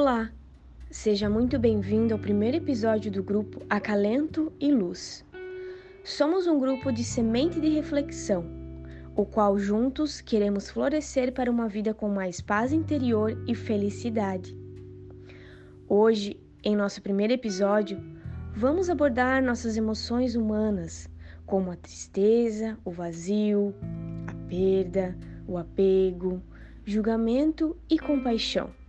Olá, seja muito bem-vindo ao primeiro episódio do grupo Acalento e Luz. Somos um grupo de semente de reflexão, o qual juntos queremos florescer para uma vida com mais paz interior e felicidade. Hoje, em nosso primeiro episódio, vamos abordar nossas emoções humanas, como a tristeza, o vazio, a perda, o apego, julgamento e compaixão.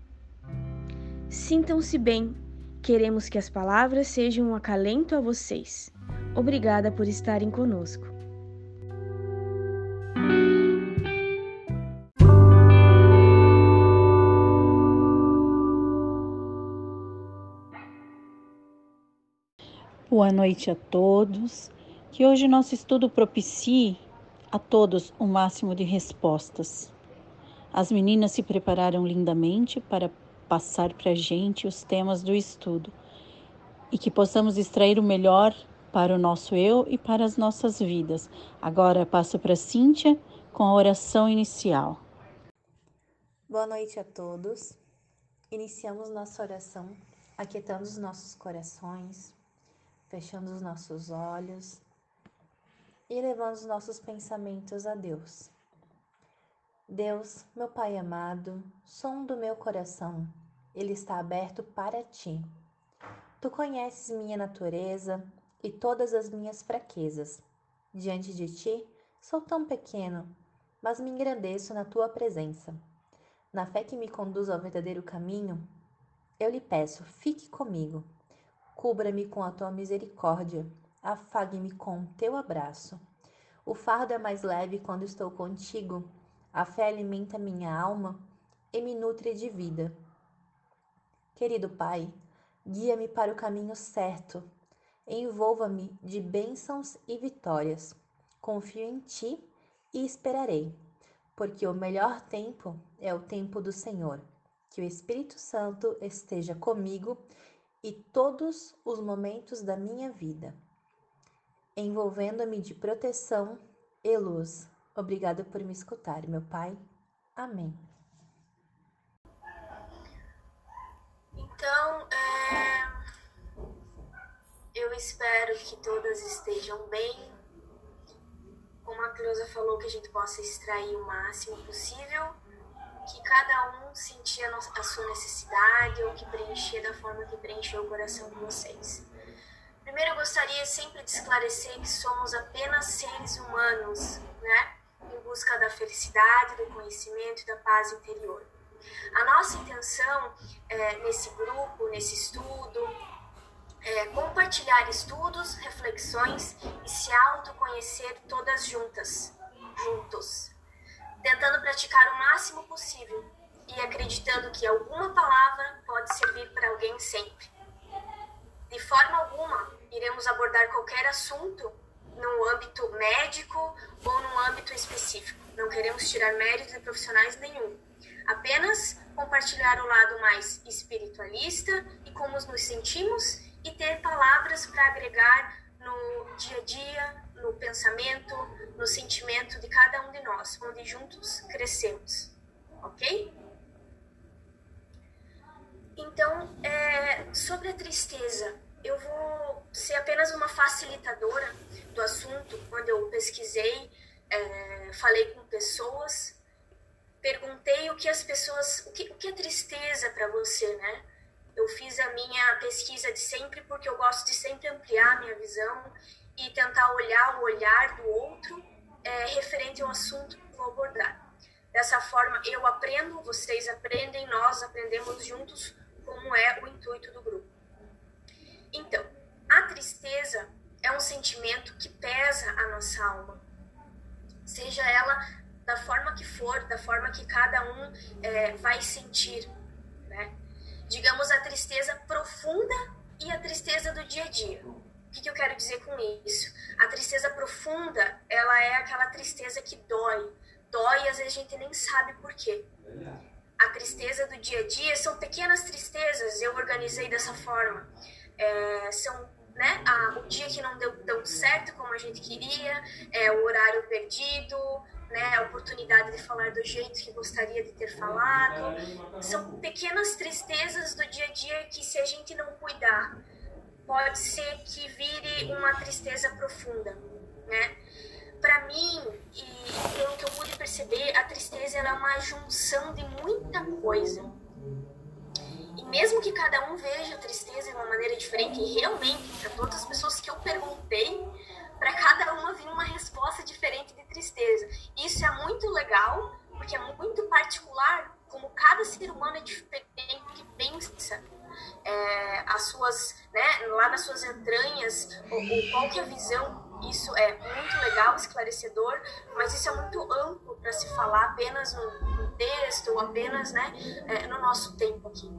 Sintam-se bem. Queremos que as palavras sejam um acalento a vocês. Obrigada por estarem conosco. Boa noite a todos. Que hoje nosso estudo propicie a todos o máximo de respostas. As meninas se prepararam lindamente para passar para a gente os temas do estudo e que possamos extrair o melhor para o nosso eu e para as nossas vidas. Agora passo para Cíntia com a oração inicial. Boa noite a todos. Iniciamos nossa oração aquietando os nossos corações, fechando os nossos olhos e levando os nossos pensamentos a Deus. Deus, meu Pai amado, som do meu coração, ele está aberto para ti. Tu conheces minha natureza e todas as minhas fraquezas. Diante de ti, sou tão pequeno, mas me engrandeço na tua presença. Na fé que me conduz ao verdadeiro caminho, eu lhe peço, fique comigo. Cubra-me com a tua misericórdia, afague-me com teu abraço. O fardo é mais leve quando estou contigo a fé alimenta minha alma e me nutre de vida. Querido Pai, guia-me para o caminho certo, envolva-me de bênçãos e vitórias. Confio em Ti e esperarei, porque o melhor tempo é o tempo do Senhor. Que o Espírito Santo esteja comigo e todos os momentos da minha vida, envolvendo-me de proteção e luz Obrigada por me escutar, meu Pai. Amém. Então, é... eu espero que todas estejam bem. Como a Cleusa falou, que a gente possa extrair o máximo possível, que cada um sentir a, a sua necessidade ou que preencher da forma que preencheu o coração de vocês. Primeiro, eu gostaria sempre de esclarecer que somos apenas seres humanos, né? em busca da felicidade, do conhecimento e da paz interior. A nossa intenção é, nesse grupo, nesse estudo, é compartilhar estudos, reflexões e se autoconhecer todas juntas, juntos, tentando praticar o máximo possível e acreditando que alguma palavra pode servir para alguém sempre. De forma alguma, iremos abordar qualquer assunto no âmbito médico ou no âmbito específico. Não queremos tirar mérito de profissionais nenhum. Apenas compartilhar o lado mais espiritualista e como nos sentimos e ter palavras para agregar no dia a dia, no pensamento, no sentimento de cada um de nós, onde juntos crescemos. Ok? Então, é, sobre a tristeza, eu vou ser apenas uma facilitadora do assunto quando eu pesquisei, é, falei com pessoas, perguntei o que as pessoas, o que, o que é tristeza para você, né? Eu fiz a minha pesquisa de sempre porque eu gosto de sempre ampliar a minha visão e tentar olhar o olhar do outro é, referente ao assunto que vou abordar. Dessa forma, eu aprendo, vocês aprendem, nós aprendemos juntos como é o intuito do grupo. Então, a tristeza é um sentimento que pesa a nossa alma, seja ela da forma que for, da forma que cada um é, vai sentir, né? Digamos a tristeza profunda e a tristeza do dia a dia. O que, que eu quero dizer com isso? A tristeza profunda, ela é aquela tristeza que dói, dói e às vezes a gente nem sabe por quê. A tristeza do dia a dia são pequenas tristezas, eu organizei dessa forma. É, são né, o dia que não deu tão certo como a gente queria, é, o horário perdido, né, a oportunidade de falar do jeito que gostaria de ter falado. São pequenas tristezas do dia a dia que, se a gente não cuidar, pode ser que vire uma tristeza profunda, né? Para mim, e pelo que eu pude perceber, a tristeza é uma junção de muita coisa. E mesmo que cada um veja a tristeza de uma maneira diferente, realmente, para todas as pessoas que eu perguntei, para cada uma vinha uma resposta diferente de tristeza. Isso é muito legal, porque é muito particular, como cada ser humano é diferente que pensa. É, as suas, né, lá nas suas entranhas, ou, qual que é a visão isso é muito legal, esclarecedor, mas isso é muito amplo para se falar apenas no, texto ou apenas né, é, no nosso tempo aqui.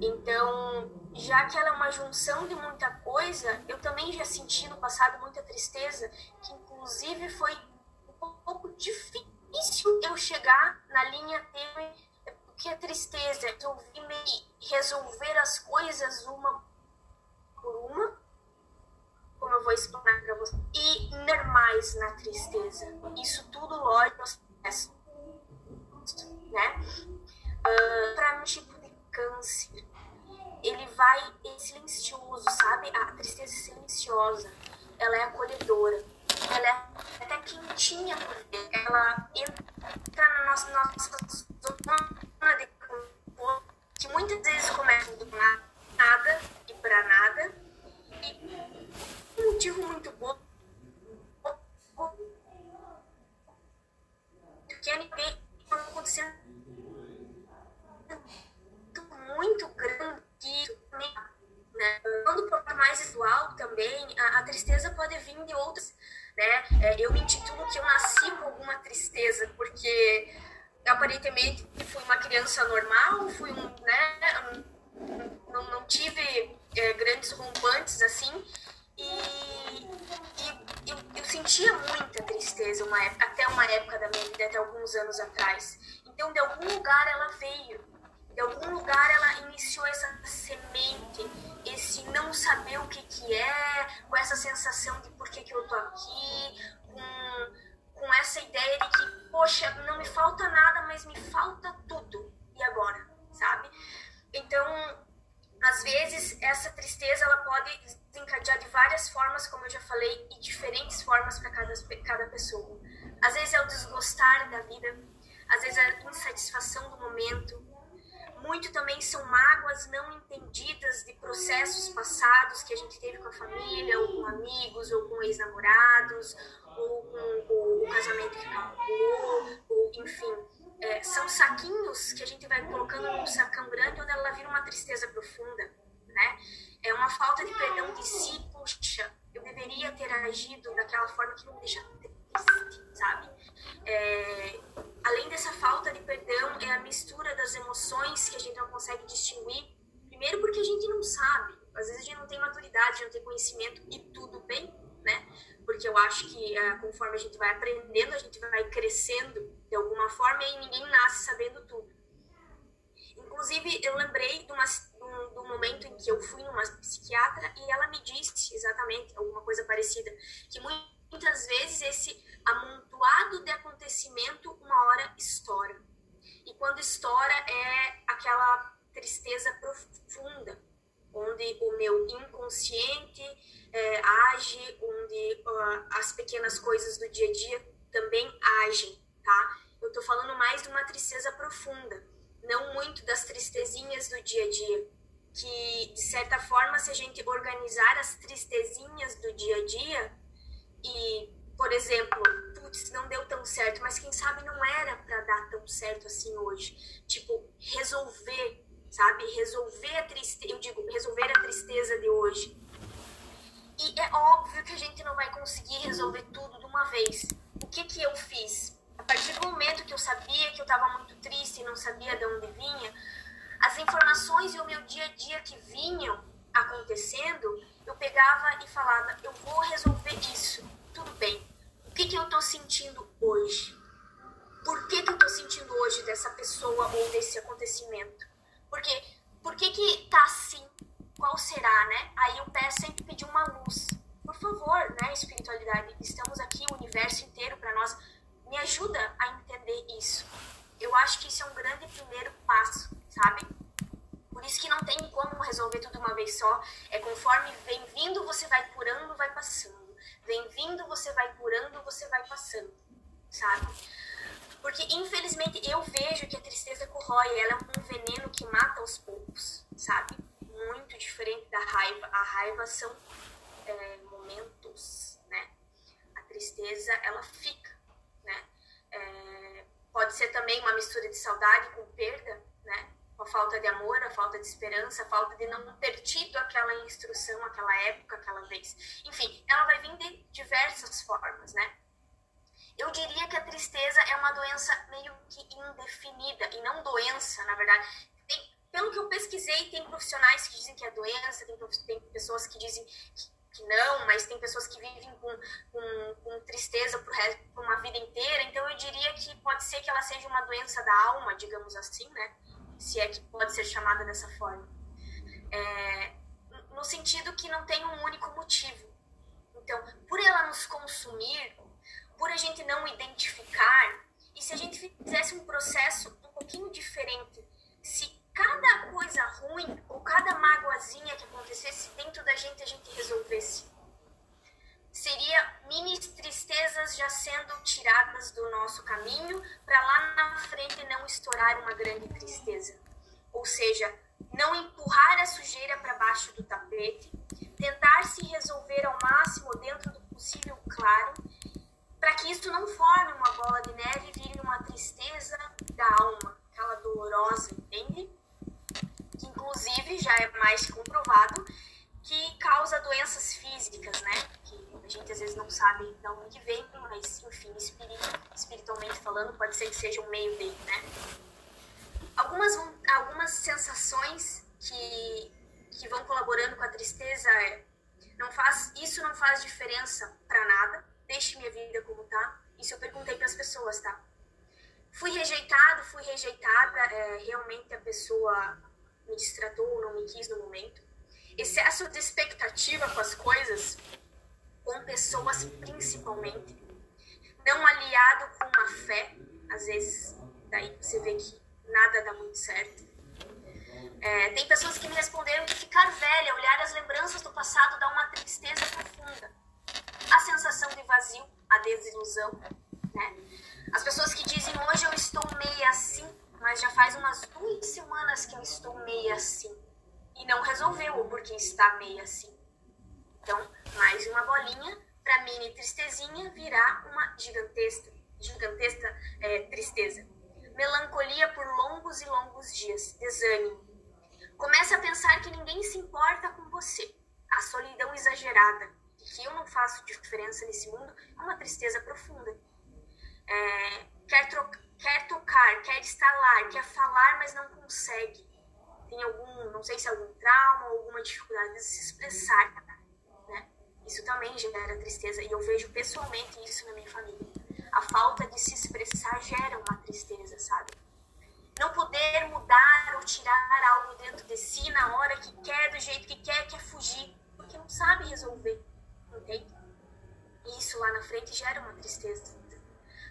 Então, já que ela é uma junção de muita coisa, eu também já senti no passado muita tristeza, que inclusive foi um pouco difícil eu chegar na linha tênue, porque a tristeza, eu vi me resolver as coisas uma por uma, como eu vou explicar para você, e normais na tristeza. Isso tudo lógico, né? Uh, para um tipo de câncer, ele vai é silencioso, sabe? A tristeza é silenciosa, ela é acolhedora, ela é até quentinha por ver. Ela entra na nossa, nossa zona de conforto, que muitas vezes começa do nada e para nada, e um motivo muito bom que a NP está acontecendo muito grande né? Quando for mais visual também, a, a, tristeza pode vir de outras, né? É, eu me intitulo que eu nasci com alguma tristeza, porque aparentemente fui uma criança normal, fui um, né? Não, não tive é, grandes rompantes assim, e, e eu, eu, sentia muita tristeza uma época, até uma época da minha vida, até alguns anos atrás. Então, de algum lugar ela veio de algum lugar ela iniciou essa semente, esse não saber o que que é, com essa sensação de por que que eu tô aqui, com, com essa ideia de que, poxa, não me falta nada, mas me falta tudo. E agora, sabe? Então, às vezes, essa tristeza ela pode desencadear de várias formas, como eu já falei, e diferentes formas para cada, cada pessoa. Às vezes é o desgostar da vida, às vezes é a insatisfação do momento, muito também são mágoas não entendidas de processos passados que a gente teve com a família, ou com amigos, ou com ex-namorados, ou com o casamento que acabou, ou enfim. É, são saquinhos que a gente vai colocando num sacão grande onde ela vira uma tristeza profunda, né? É uma falta de perdão de si, puxa, eu deveria ter agido daquela forma que não me deixa triste, sabe? É, além dessa falta de perdão, é a mistura das emoções que a gente não consegue distinguir. Primeiro, porque a gente não sabe, às vezes a gente não tem maturidade, não tem conhecimento e tudo bem, né? Porque eu acho que é, conforme a gente vai aprendendo, a gente vai crescendo de alguma forma e ninguém nasce sabendo tudo. Inclusive, eu lembrei de, uma, de um momento em que eu fui numa psiquiatra e ela me disse exatamente alguma coisa parecida, que muitas vezes esse amontoado de acontecimento, uma hora estoura. E quando estoura é aquela tristeza profunda, onde o meu inconsciente é, age, onde uh, as pequenas coisas do dia a dia também agem, tá? Eu tô falando mais de uma tristeza profunda, não muito das tristezinhas do dia a dia, que de certa forma, se a gente organizar as tristezinhas do dia a dia e por exemplo, putz, não deu tão certo, mas quem sabe não era para dar tão certo assim hoje. Tipo, resolver, sabe? Resolver a tristeza, eu digo, resolver a tristeza de hoje. E é óbvio que a gente não vai conseguir resolver tudo de uma vez. O que que eu fiz? A partir do momento que eu sabia que eu estava muito triste e não sabia de onde vinha, as informações e o meu dia a dia que vinham acontecendo, eu pegava e falava, eu vou resolver isso tudo bem. O que, que eu estou sentindo hoje? Por que, que eu estou sentindo hoje dessa pessoa ou desse acontecimento? Porque, por que, que tá assim? Qual será, né? Aí o pé sempre pediu uma luz. Por favor, né, espiritualidade? Estamos aqui, o universo inteiro para nós. Me ajuda a entender isso. Eu acho que isso é um grande primeiro passo, sabe? Por isso que não tem como resolver tudo uma vez só. É conforme vem vindo, você vai curando, vai passando você vai passando, sabe? Porque, infelizmente, eu vejo que a tristeza corrói, ela é um veneno que mata aos poucos, sabe? Muito diferente da raiva. A raiva são é, momentos, né? A tristeza, ela fica, né? É, pode ser também uma mistura de saudade com perda, né? A falta de amor, a falta de esperança, a falta de não ter tido aquela instrução, aquela época, aquela vez. Enfim, ela vai vir de diversas formas, né? Eu diria que a tristeza é uma doença meio que indefinida, e não doença, na verdade. Tem, pelo que eu pesquisei, tem profissionais que dizem que é doença, tem, tem pessoas que dizem que, que, não, mas tem pessoas que vivem com, com, com tristeza por, por uma vida inteira. Então, eu diria que pode ser que ela seja uma doença da alma, digamos assim, né? Se é que pode ser chamada dessa forma. É, no sentido que não tem um único motivo. Então, por ela nos consumir, por a gente não identificar, e se a gente fizesse um processo um pouquinho diferente, se cada coisa ruim ou cada mágoazinha que acontecesse dentro da gente a gente resolvesse, seria mini tristezas já sendo tiradas do nosso caminho para lá na frente não estourar uma grande tristeza. Ou seja, não empurrar a sujeira para baixo do tapete, tentar se resolver ao máximo dentro do possível claro, para que isso não forme uma bola de neve e vire uma tristeza da alma, aquela dolorosa, entende? Que inclusive já é mais comprovado que causa doenças físicas, né? Que a gente às vezes não sabe de onde vem, mas enfim, espiritualmente que seja um meio dele, né? Algumas, algumas sensações que, que vão colaborando com a tristeza é não faz, isso não faz diferença para nada, deixe minha vida como tá. Isso eu perguntei para as pessoas, tá? Fui rejeitado, fui rejeitada, é, realmente a pessoa me distratou, não me quis no momento. Excesso de expectativa com as coisas com pessoas principalmente, não aliado com uma fé, às vezes daí você vê que nada dá muito certo. É, tem pessoas que me responderam que ficar velha, olhar as lembranças do passado dá uma tristeza profunda. A sensação de vazio, a desilusão, né? As pessoas que dizem hoje eu estou meia assim, mas já faz umas duas semanas que eu estou meia assim e não resolveu o porquê está meia assim. Então, mais uma bolinha para mini tristezinha virar uma gigantesca, gigantesca é, tristeza. Melancolia por longos e longos dias, desânimo. Começa a pensar que ninguém se importa com você. A solidão exagerada, e que eu não faço diferença nesse mundo, é uma tristeza profunda. É, quer, quer tocar, quer lá, quer falar, mas não consegue. Tem algum, não sei se é algum trauma alguma dificuldade de se expressar isso também gera tristeza e eu vejo pessoalmente isso na minha família. A falta de se expressar gera uma tristeza, sabe? Não poder mudar ou tirar algo dentro de si na hora que quer, do jeito que quer, quer fugir, porque não sabe resolver, entende? Isso lá na frente gera uma tristeza.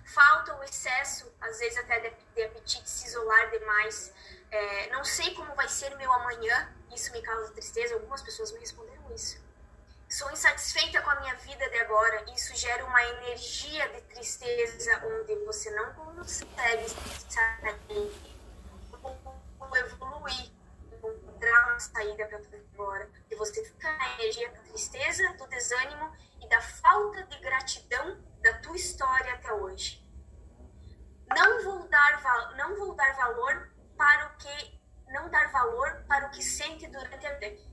Falta o excesso, às vezes até de, de apetite, se isolar demais. É, não sei como vai ser meu amanhã, isso me causa tristeza. Algumas pessoas me responderam isso sou insatisfeita com a minha vida de agora, isso gera uma energia de tristeza onde você não consegue sair, evoluir, encontrar uma saída para agora. E você fica na energia da tristeza, do desânimo e da falta de gratidão da tua história até hoje. Não vou dar, não vou dar valor para o que não dar valor para o que sente durante a vida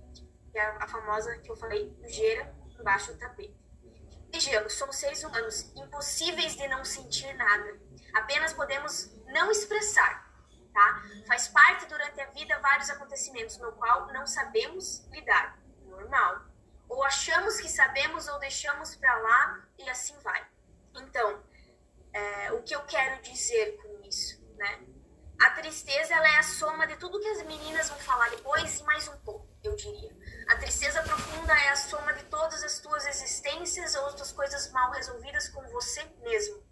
que é a famosa que eu falei, sujeira embaixo do tapete. Vejamos, somos seres humanos, impossíveis de não sentir nada. Apenas podemos não expressar, tá? Faz parte durante a vida vários acontecimentos no qual não sabemos lidar. Normal. Ou achamos que sabemos ou deixamos para lá e assim vai. Então, é, o que eu quero dizer com isso, né? A tristeza ela é a soma de tudo que as meninas vão falar depois e mais um pouco, eu diria. A tristeza profunda é a soma de todas as tuas existências ou outras coisas mal resolvidas com você mesmo.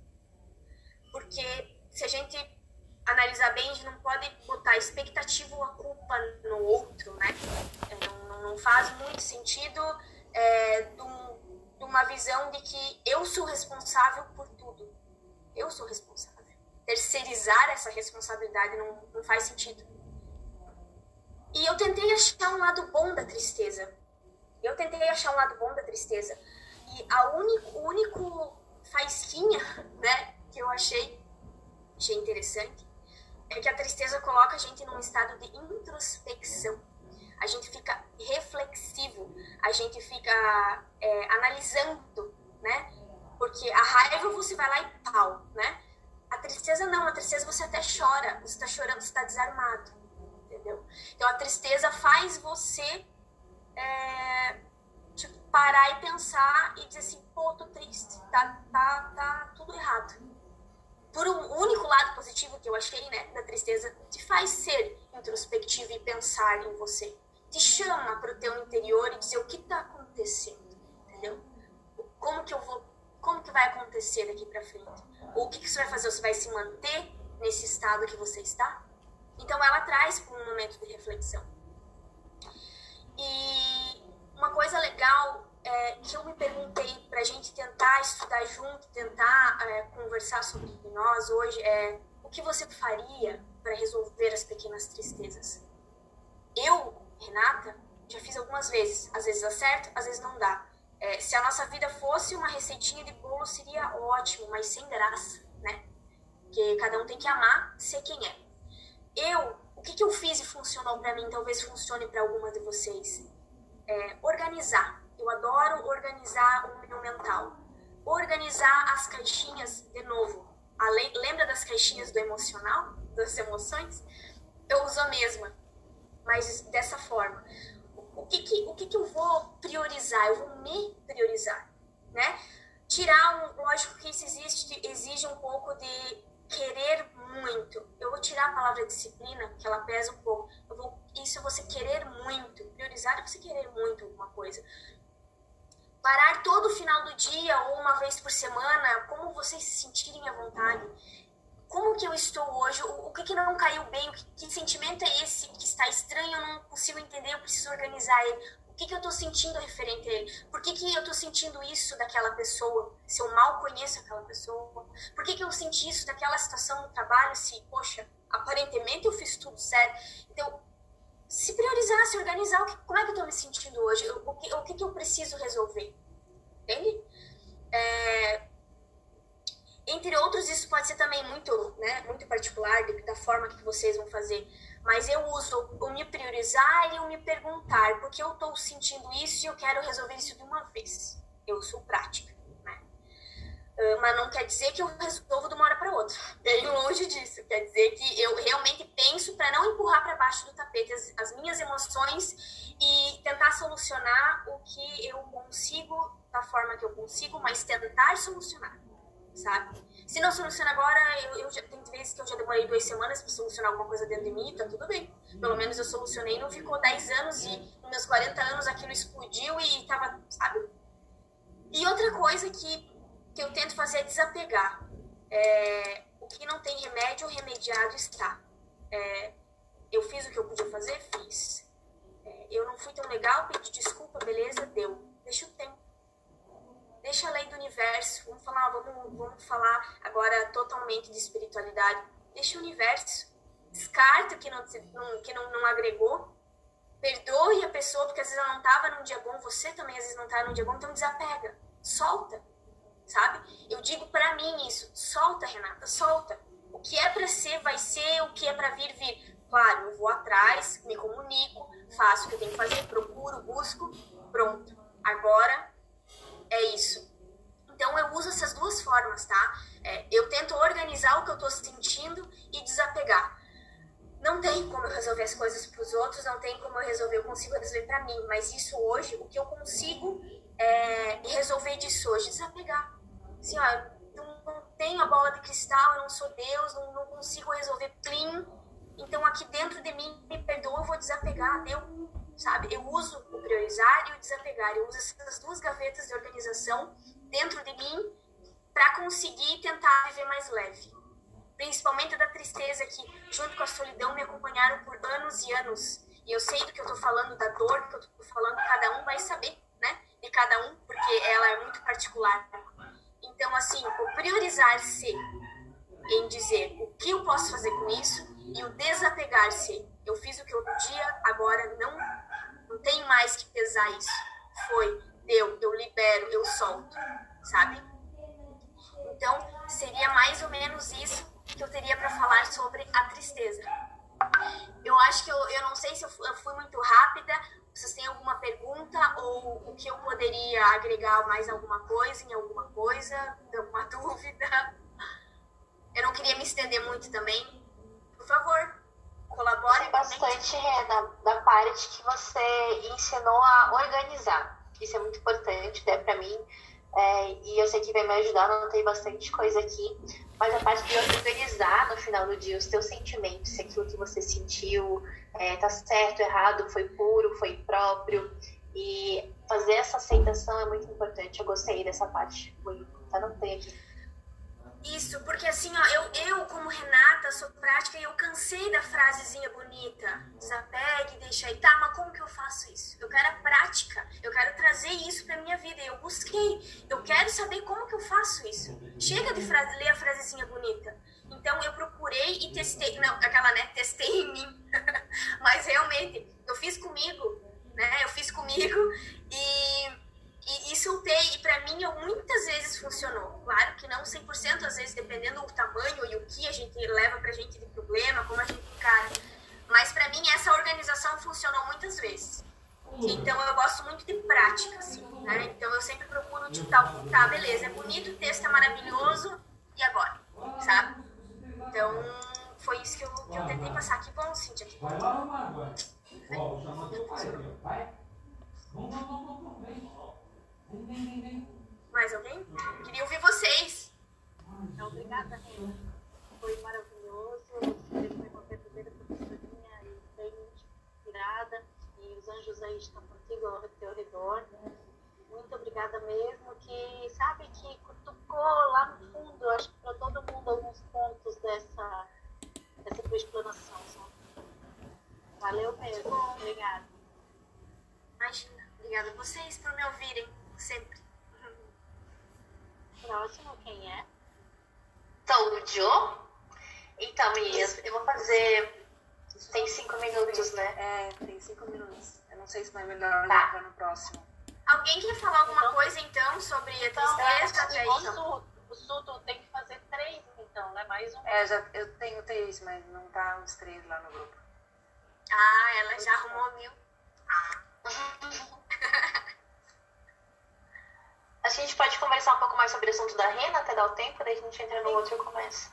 Porque se a gente analisar bem, a gente não pode botar expectativa ou a culpa no outro, né? É, não, não faz muito sentido é, do, do uma visão de que eu sou responsável por tudo. Eu sou responsável. Terceirizar essa responsabilidade não, não faz sentido. E eu tentei achar um lado bom da tristeza. Eu tentei achar um lado bom da tristeza. E a único, o único faisquinha, né, que eu achei, achei interessante, é que a tristeza coloca a gente num estado de introspecção. A gente fica reflexivo, a gente fica é, analisando, né? Porque a raiva você vai lá e pau, né? A tristeza não, a tristeza você até chora, você está chorando, você está desarmado, entendeu? Então a tristeza faz você é, tipo, parar e pensar e dizer assim, pô, tô triste, tá, tá, tá tudo errado. Por um único lado positivo que eu achei, né, da tristeza, te faz ser introspectivo e pensar em você. Te chama para o teu interior e dizer o que tá acontecendo, entendeu? Como que eu vou, como que vai acontecer daqui para frente? O que, que você vai fazer? Você vai se manter nesse estado que você está? Então ela traz para um momento de reflexão. E uma coisa legal é, que eu me perguntei para a gente tentar estudar junto, tentar é, conversar sobre nós hoje é o que você faria para resolver as pequenas tristezas? Eu, Renata, já fiz algumas vezes. Às vezes dá certo, às vezes não dá. É, se a nossa vida fosse uma receitinha de bolo, seria ótimo, mas sem graça, né? Porque cada um tem que amar ser quem é. Eu, o que, que eu fiz e funcionou para mim, talvez funcione para algumas de vocês? É, organizar. Eu adoro organizar o meu mental. Organizar as caixinhas, de novo. Lei, lembra das caixinhas do emocional? Das emoções? Eu uso a mesma, mas dessa forma. O que, que, o que, que eu vou priorizar? Eu vou me priorizar, né? Tirar um, lógico que isso existe, exige um pouco de querer muito. Eu vou tirar a palavra disciplina, que ela pesa um pouco. Eu vou, isso é você querer muito. Priorizar é você querer muito alguma coisa. Parar todo final do dia ou uma vez por semana, como vocês se sentirem à vontade. Como que eu estou hoje? O, que, que não caiu bem? Que, que sentimento é esse que está estranho? Eu não consigo entender, eu preciso organizar ele que, que eu estou sentindo referente a ele? Por que, que eu estou sentindo isso daquela pessoa, se eu mal conheço aquela pessoa? Por que, que eu senti isso daquela situação no trabalho, se, poxa, aparentemente eu fiz tudo certo? Então, se priorizar, se organizar, como é que eu estou me sentindo hoje? O que, o que, que eu preciso resolver? Entende? É, entre outros, isso pode ser também muito, né, muito particular da forma que vocês vão fazer mas eu uso o me priorizar e o me perguntar, porque eu estou sentindo isso e eu quero resolver isso de uma vez. Eu sou prática, né? Uh, mas não quer dizer que eu resolvo de uma hora para outra. Bem longe disso. Quer dizer que eu realmente penso para não empurrar para baixo do tapete as, as minhas emoções e tentar solucionar o que eu consigo da forma que eu consigo, mas tentar solucionar, sabe? Se não soluciona agora, eu, eu já, tem vezes que eu já demorei duas semanas para solucionar alguma coisa dentro de mim, tá tudo bem. Pelo menos eu solucionei, não ficou 10 anos e nos meus 40 anos aquilo explodiu e tava, sabe? E outra coisa que, que eu tento fazer é desapegar. É, o que não tem remédio, remediado está. É, eu fiz o que eu podia fazer? Fiz. É, eu não fui tão legal, pedi desculpa, beleza, deu. Deixa o tempo deixa a lei do universo, vamos falar, vamos, vamos falar agora totalmente de espiritualidade, deixa o universo, descarta que não, que não, não agregou, perdoe a pessoa, porque às vezes ela não estava num dia bom, você também às vezes não está num dia bom, então desapega, solta, sabe? Eu digo para mim isso, solta, Renata, solta. O que é para ser, vai ser, o que é para vir, vir. Claro, eu vou atrás, me comunico, faço o que eu tenho que fazer, procuro, busco, pronto. Agora é isso. Então eu uso essas duas formas, tá? É, eu tento organizar o que eu tô sentindo e desapegar. Não tem como eu resolver as coisas para os outros, não tem como eu resolver, eu consigo resolver para mim, mas isso hoje, o que eu consigo é resolver disso hoje, desapegar. Assim, ó, não, não tenho a bola de cristal, eu não sou Deus, não, não consigo resolver clean, então aqui dentro de mim, me perdoa, eu vou desapegar, deu sabe? Eu uso o priorizar e o desapegar. Eu uso essas duas gavetas de organização dentro de mim para conseguir tentar viver mais leve. Principalmente da tristeza que, junto com a solidão, me acompanharam por anos e anos. E eu sei do que eu tô falando, da dor que eu tô falando, cada um vai saber, né? de cada um, porque ela é muito particular. Então, assim, o priorizar-se em dizer o que eu posso fazer com isso e o desapegar-se. Eu fiz o que eu podia, agora não, não tem mais que pesar isso. Foi, deu, eu libero, eu solto, sabe? Então, seria mais ou menos isso que eu teria para falar sobre a tristeza. Eu acho que eu, eu não sei se eu fui muito rápida, vocês têm alguma pergunta ou o que eu poderia agregar mais alguma coisa em alguma coisa, alguma dúvida? Eu não queria me estender muito também. Por favor, colabore. bastante, Rena, da parte que você ensinou a organizar. Isso é muito importante, né, para mim. É, e eu sei que vai me ajudar, não tem bastante coisa aqui. Mas a parte de organizar no final do dia os teus sentimentos, se aquilo que você sentiu é, tá certo, errado, foi puro, foi próprio. E fazer essa aceitação é muito importante. Eu gostei dessa parte. Tá? Não tem aqui. Isso, porque assim, ó, eu, eu como Renata sou prática e eu cansei da frasezinha bonita. Desapegue, deixa aí. Tá, mas como que eu faço isso? Eu quero a prática. Eu quero trazer isso pra minha vida. Eu busquei. Eu quero saber como que eu faço isso. Chega de frase, ler a frasezinha bonita. Então eu procurei e testei. Não, aquela, né? Testei em mim. mas realmente, eu fiz comigo, né? Eu fiz comigo e e, e soltei, e para mim muitas vezes funcionou. Claro que não 100%, às vezes dependendo do tamanho e o que a gente leva pra gente de problema, como a gente encara. Mas para mim essa organização funcionou muitas vezes. Então eu gosto muito de prática, assim, né? Então eu sempre procuro, tipo, tá, tá beleza, é bonito, o texto é maravilhoso, e agora? Sabe? Então foi isso que eu, que eu tentei passar. Que bom, Cintia, que bom. Mais alguém? Queria ouvir vocês. Então, obrigada, Rena. Foi maravilhoso. Você foi uma verdadeira professorinha e bem inspirada. E os anjos aí estão contigo ao teu redor. Muito obrigada mesmo. Que sabe que tocou lá no fundo, acho que para todo mundo, alguns pontos dessa, dessa tua explanação. Valeu mesmo. Obrigada. Imagina. Obrigada a vocês por me ouvirem sempre. Próximo, quem é? Então, o Joe? Então, meninas, eu vou fazer. Tem cinco minutos, né? É, tem cinco minutos. Eu não sei se não é melhor tá. para no próximo. Alguém quer falar alguma então, coisa então sobre a então, tristeza aí? O Suto tem que fazer três, então, né? Mais um. É, já, eu tenho três, mas não tá os três lá no grupo. Ah, ela já arrumou mil. Ah. A gente pode conversar um pouco mais sobre o assunto da rena até dar o tempo, daí a gente entra no outro e começa.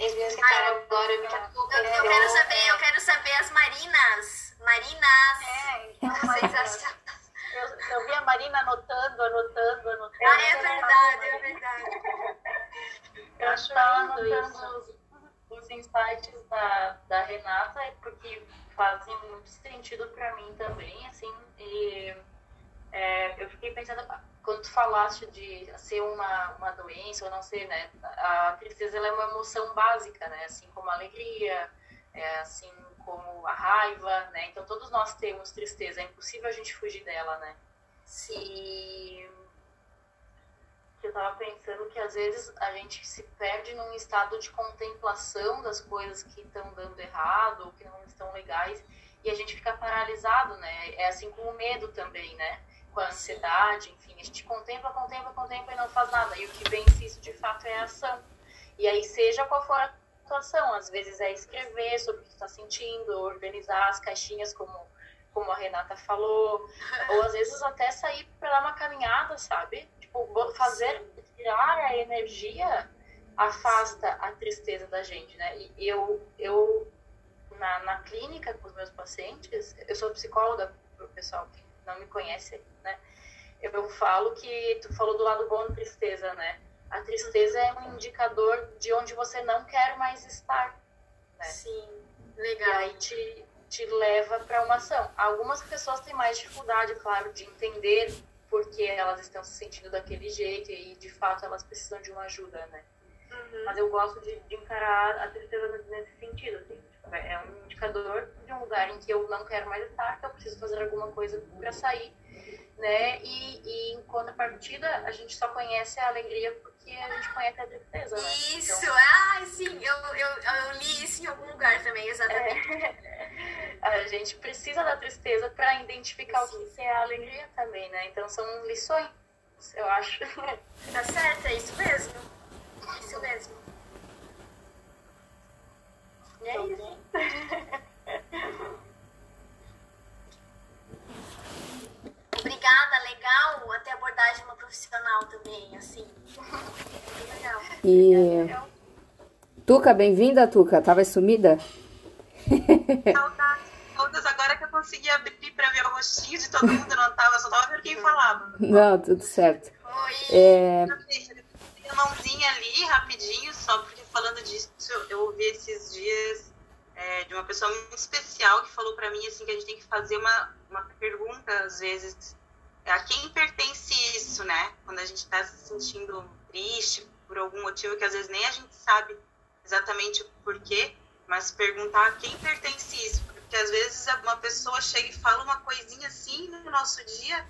Ah, agora, eu, eu, eu, quero saber, eu quero saber as Marinas. Marinas. É, então, Marinas. Eu, eu vi a Marina anotando, anotando, anotando. Ah, é verdade, é verdade. Eu acho anotando os, os insights da, da Renata, porque fazem muito sentido para mim também, assim, e é, eu fiquei pensando, quando tu falaste de ser uma, uma doença ou não ser, né? A tristeza ela é uma emoção básica, né? Assim como a alegria, é, assim como a raiva, né? Então todos nós temos tristeza, é impossível a gente fugir dela, né? Sim. E eu tava pensando que às vezes a gente se perde num estado de contemplação das coisas que estão dando errado ou que não estão legais e a gente fica paralisado, né? É assim como o medo também, né? Ansiedade, enfim, a gente contempla, contempla, contempla e não faz nada. E o que vence isso de fato é a ação. E aí, seja qual for a situação, às vezes é escrever sobre o que tu está sentindo, organizar as caixinhas, como, como a Renata falou, ou às vezes até sair para dar uma caminhada, sabe? Tipo, fazer, tirar a energia afasta a tristeza da gente, né? E eu, eu na, na clínica com os meus pacientes, eu sou psicóloga, para o pessoal que não me conhece? Eu falo que tu falou do lado bom da tristeza, né? A tristeza é um indicador de onde você não quer mais estar, né? Sim, legal. E aí te, te leva para uma ação. Algumas pessoas têm mais dificuldade, claro, de entender porque elas estão se sentindo daquele jeito e de fato elas precisam de uma ajuda, né? Uhum. Mas eu gosto de, de, encarar a tristeza nesse sentido, assim. Tipo, é um indicador de um lugar em que eu não quero mais estar, que eu preciso fazer alguma coisa para sair, né? E, e em contrapartida, a gente só conhece a alegria porque a gente conhece a tristeza, né? Isso, então, ah, sim, eu, eu, eu li isso em algum lugar também, exatamente. É, a gente precisa da tristeza para identificar sim. o que é a alegria também, né? Então são lições, eu acho. Tá certo, é isso mesmo. Isso mesmo. E é então, isso. Obrigada, legal. Até abordagem uma profissional também, assim. legal. E. Tuca, bem-vinda, Tuca. Tava sumida? Saudades todas. Agora que eu consegui abrir pra ver o rostinho de todo mundo, não tava, só tava vendo quem falava. Não, tudo certo. Oi. É... Minha mãozinha ali, rapidinho, só porque falando disso, eu ouvi esses dias é, de uma pessoa muito especial que falou para mim assim que a gente tem que fazer uma, uma pergunta às vezes a quem pertence isso, né? Quando a gente está se sentindo triste por algum motivo que às vezes nem a gente sabe exatamente o porquê, mas perguntar a quem pertence isso, porque às vezes uma pessoa chega e fala uma coisinha assim no nosso dia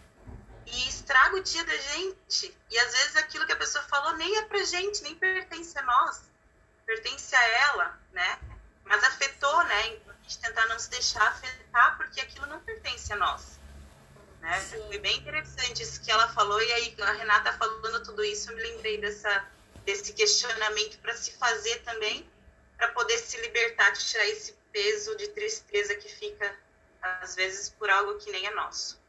e estraga o dia da gente. E às vezes aquilo que a pessoa falou nem é pra gente, nem pertence a nós, pertence a ela, né? Mas afetou, né? Então, a gente tentar não se deixar afetar, porque aquilo não pertence a nós. Né? Foi bem interessante isso que ela falou, e aí a Renata falando tudo isso, eu me lembrei dessa, desse questionamento para se fazer também, para poder se libertar, de tirar esse peso de tristeza que fica, às vezes, por algo que nem é nosso.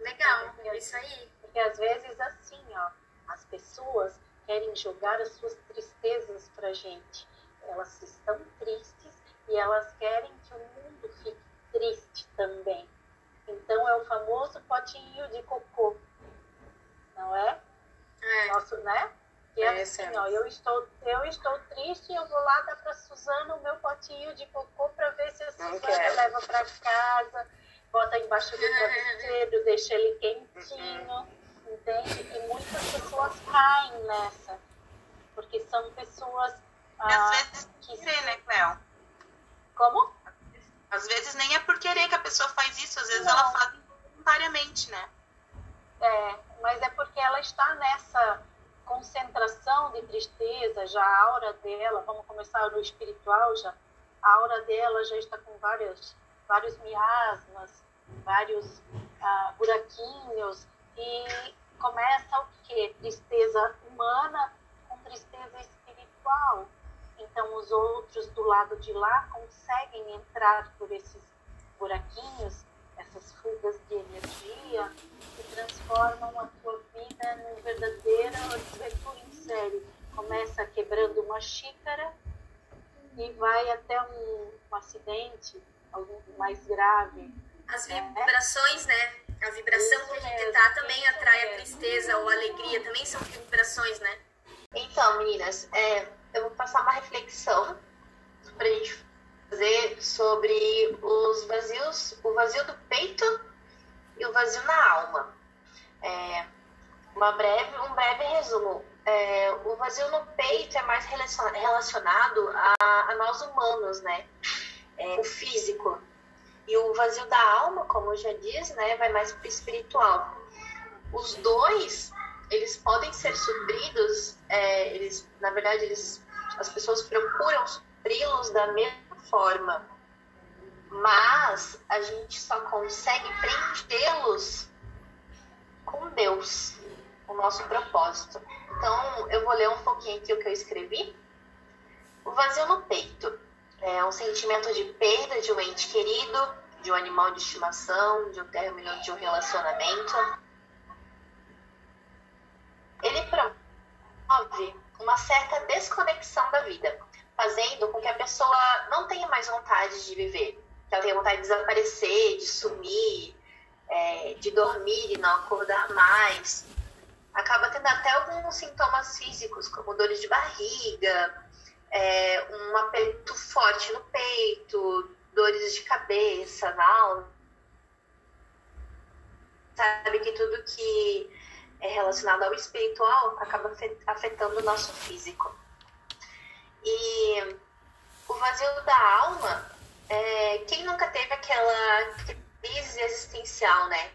Legal, é isso aí. Porque às vezes assim, ó, as pessoas querem jogar as suas tristezas pra gente. Elas estão tristes e elas querem que o mundo fique triste também. Então é o famoso potinho de cocô, não é? É. Nosso, né? Que é, assim, ó, eu estou, eu estou triste, eu vou lá dar para Suzana o meu potinho de cocô para ver se a Suzana leva para casa bota embaixo do travesseiro, deixa ele quentinho, entende? E muitas pessoas caem nessa, porque são pessoas. Ah, às vezes que querer, né, Cléo? Como? Às vezes nem é por querer que a pessoa faz isso, às vezes Não. ela faz voluntariamente, né? É, mas é porque ela está nessa concentração de tristeza, já a aura dela, vamos começar no espiritual já, a aura dela já está com várias, vários miasmas, vários ah, buraquinhos e começa o que? Tristeza humana com tristeza espiritual. Então os outros do lado de lá conseguem entrar por esses buraquinhos, essas fugas de energia e transformam a tua vida num verdadeiro adventura em série. Começa quebrando uma xícara e vai até um, um acidente, algum mais grave, as vibrações, né? A vibração que a gente tá também atrai a tristeza ou a alegria, também são vibrações, né? Então, meninas, é, eu vou passar uma reflexão pra gente fazer sobre os vazios, o vazio do peito e o vazio na alma. É, uma breve, um breve resumo. É, o vazio no peito é mais relacionado a, a nós humanos, né? É, o físico. E o vazio da alma, como já diz, né, vai mais para espiritual. Os dois, eles podem ser supridos, é, eles, na verdade, eles, as pessoas procuram supri-los da mesma forma, mas a gente só consegue preenchê-los com Deus, o nosso propósito. Então, eu vou ler um pouquinho aqui o que eu escrevi. O vazio no peito é um sentimento de perda de um ente querido, de um animal de estimação, de um término de um relacionamento. Ele promove uma certa desconexão da vida, fazendo com que a pessoa não tenha mais vontade de viver, que ela tenha vontade de desaparecer, de sumir, é, de dormir e não acordar mais. Acaba tendo até alguns sintomas físicos, como dores de barriga, é, um aperto forte no peito, dores de cabeça, na Sabe que tudo que é relacionado ao espiritual acaba afetando o nosso físico. E o vazio da alma, é, quem nunca teve aquela crise existencial, né?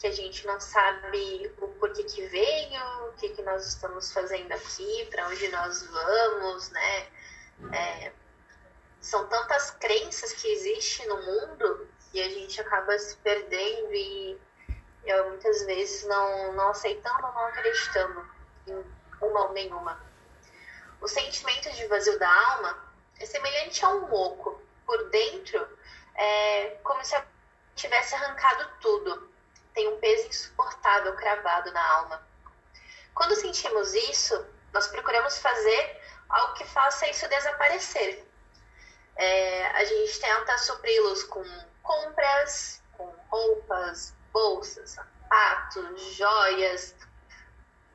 Que a gente não sabe o porquê que veio, o que, que nós estamos fazendo aqui, para onde nós vamos, né? É, são tantas crenças que existem no mundo e a gente acaba se perdendo e eu muitas vezes não, não aceitando, não acreditando em uma ou nenhuma. O sentimento de vazio da alma é semelhante a um oco. Por dentro, é como se tivesse arrancado tudo. Tem um peso insuportável cravado na alma. Quando sentimos isso, nós procuramos fazer algo que faça isso desaparecer. É, a gente tenta supri-los com compras, com roupas, bolsas, sapatos, joias.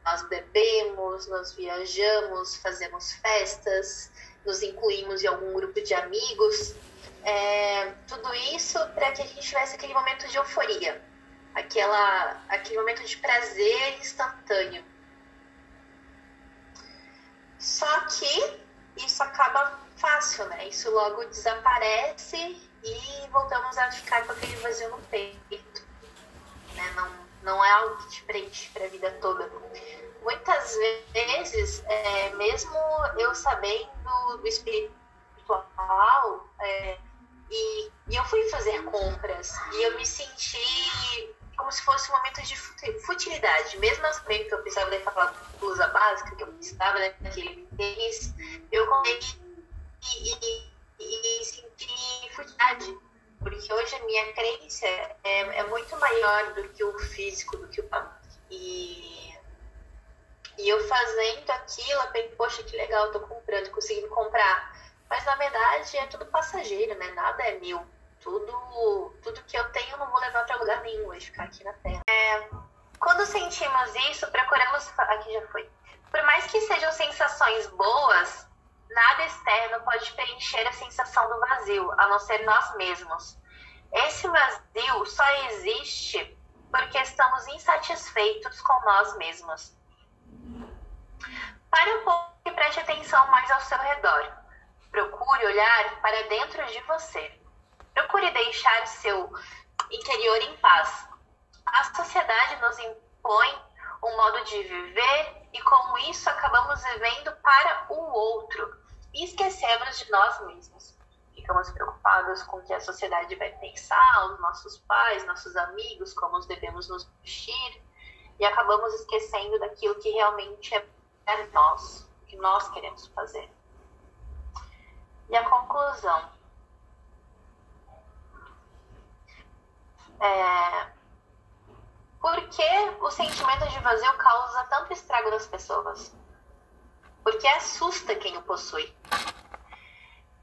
Nós bebemos, nós viajamos, fazemos festas, nos incluímos em algum grupo de amigos. É, tudo isso para que a gente tivesse aquele momento de euforia, aquela, aquele momento de prazer instantâneo. Só que isso acaba fácil, né? Isso logo desaparece e voltamos a ficar com aquele vazio no peito. Né? Não, não é algo que te preenche para a vida toda. Muitas vezes, é, mesmo eu sabendo do espiritual, é, e, e, eu fui fazer compras e eu me senti como se fosse um momento de futilidade. Mesmo sabendo que eu precisava daquela blusa básica, que eu precisava daquele tênis, eu comprei e, e, e futilidade. Porque hoje a minha crença é, é muito maior do que o físico, do que o e e eu fazendo aquilo, eu pensei, poxa, que legal, tô comprando, conseguindo comprar. Mas na verdade é tudo passageiro, né? Nada é meu. Tudo, tudo que eu tenho não vou levar para lugar nenhum, vou ficar aqui na Terra. É, quando sentimos isso, procuramos. Aqui já foi. Por mais que sejam sensações boas, nada externo pode preencher a sensação do vazio, a não ser nós mesmos. Esse vazio só existe porque estamos insatisfeitos com nós mesmos. Pare um pouco e preste atenção mais ao seu redor. Procure olhar para dentro de você. Procure deixar seu interior em paz. A sociedade nos impõe um modo de viver e, com isso, acabamos vivendo para o outro e esquecemos de nós mesmos. Ficamos preocupados com o que a sociedade vai pensar, os nossos pais, nossos amigos, como devemos nos vestir, e acabamos esquecendo daquilo que realmente é nós, que nós queremos fazer. E a conclusão. É, por que o sentimento de vazio causa tanto estrago nas pessoas? Porque assusta quem o possui.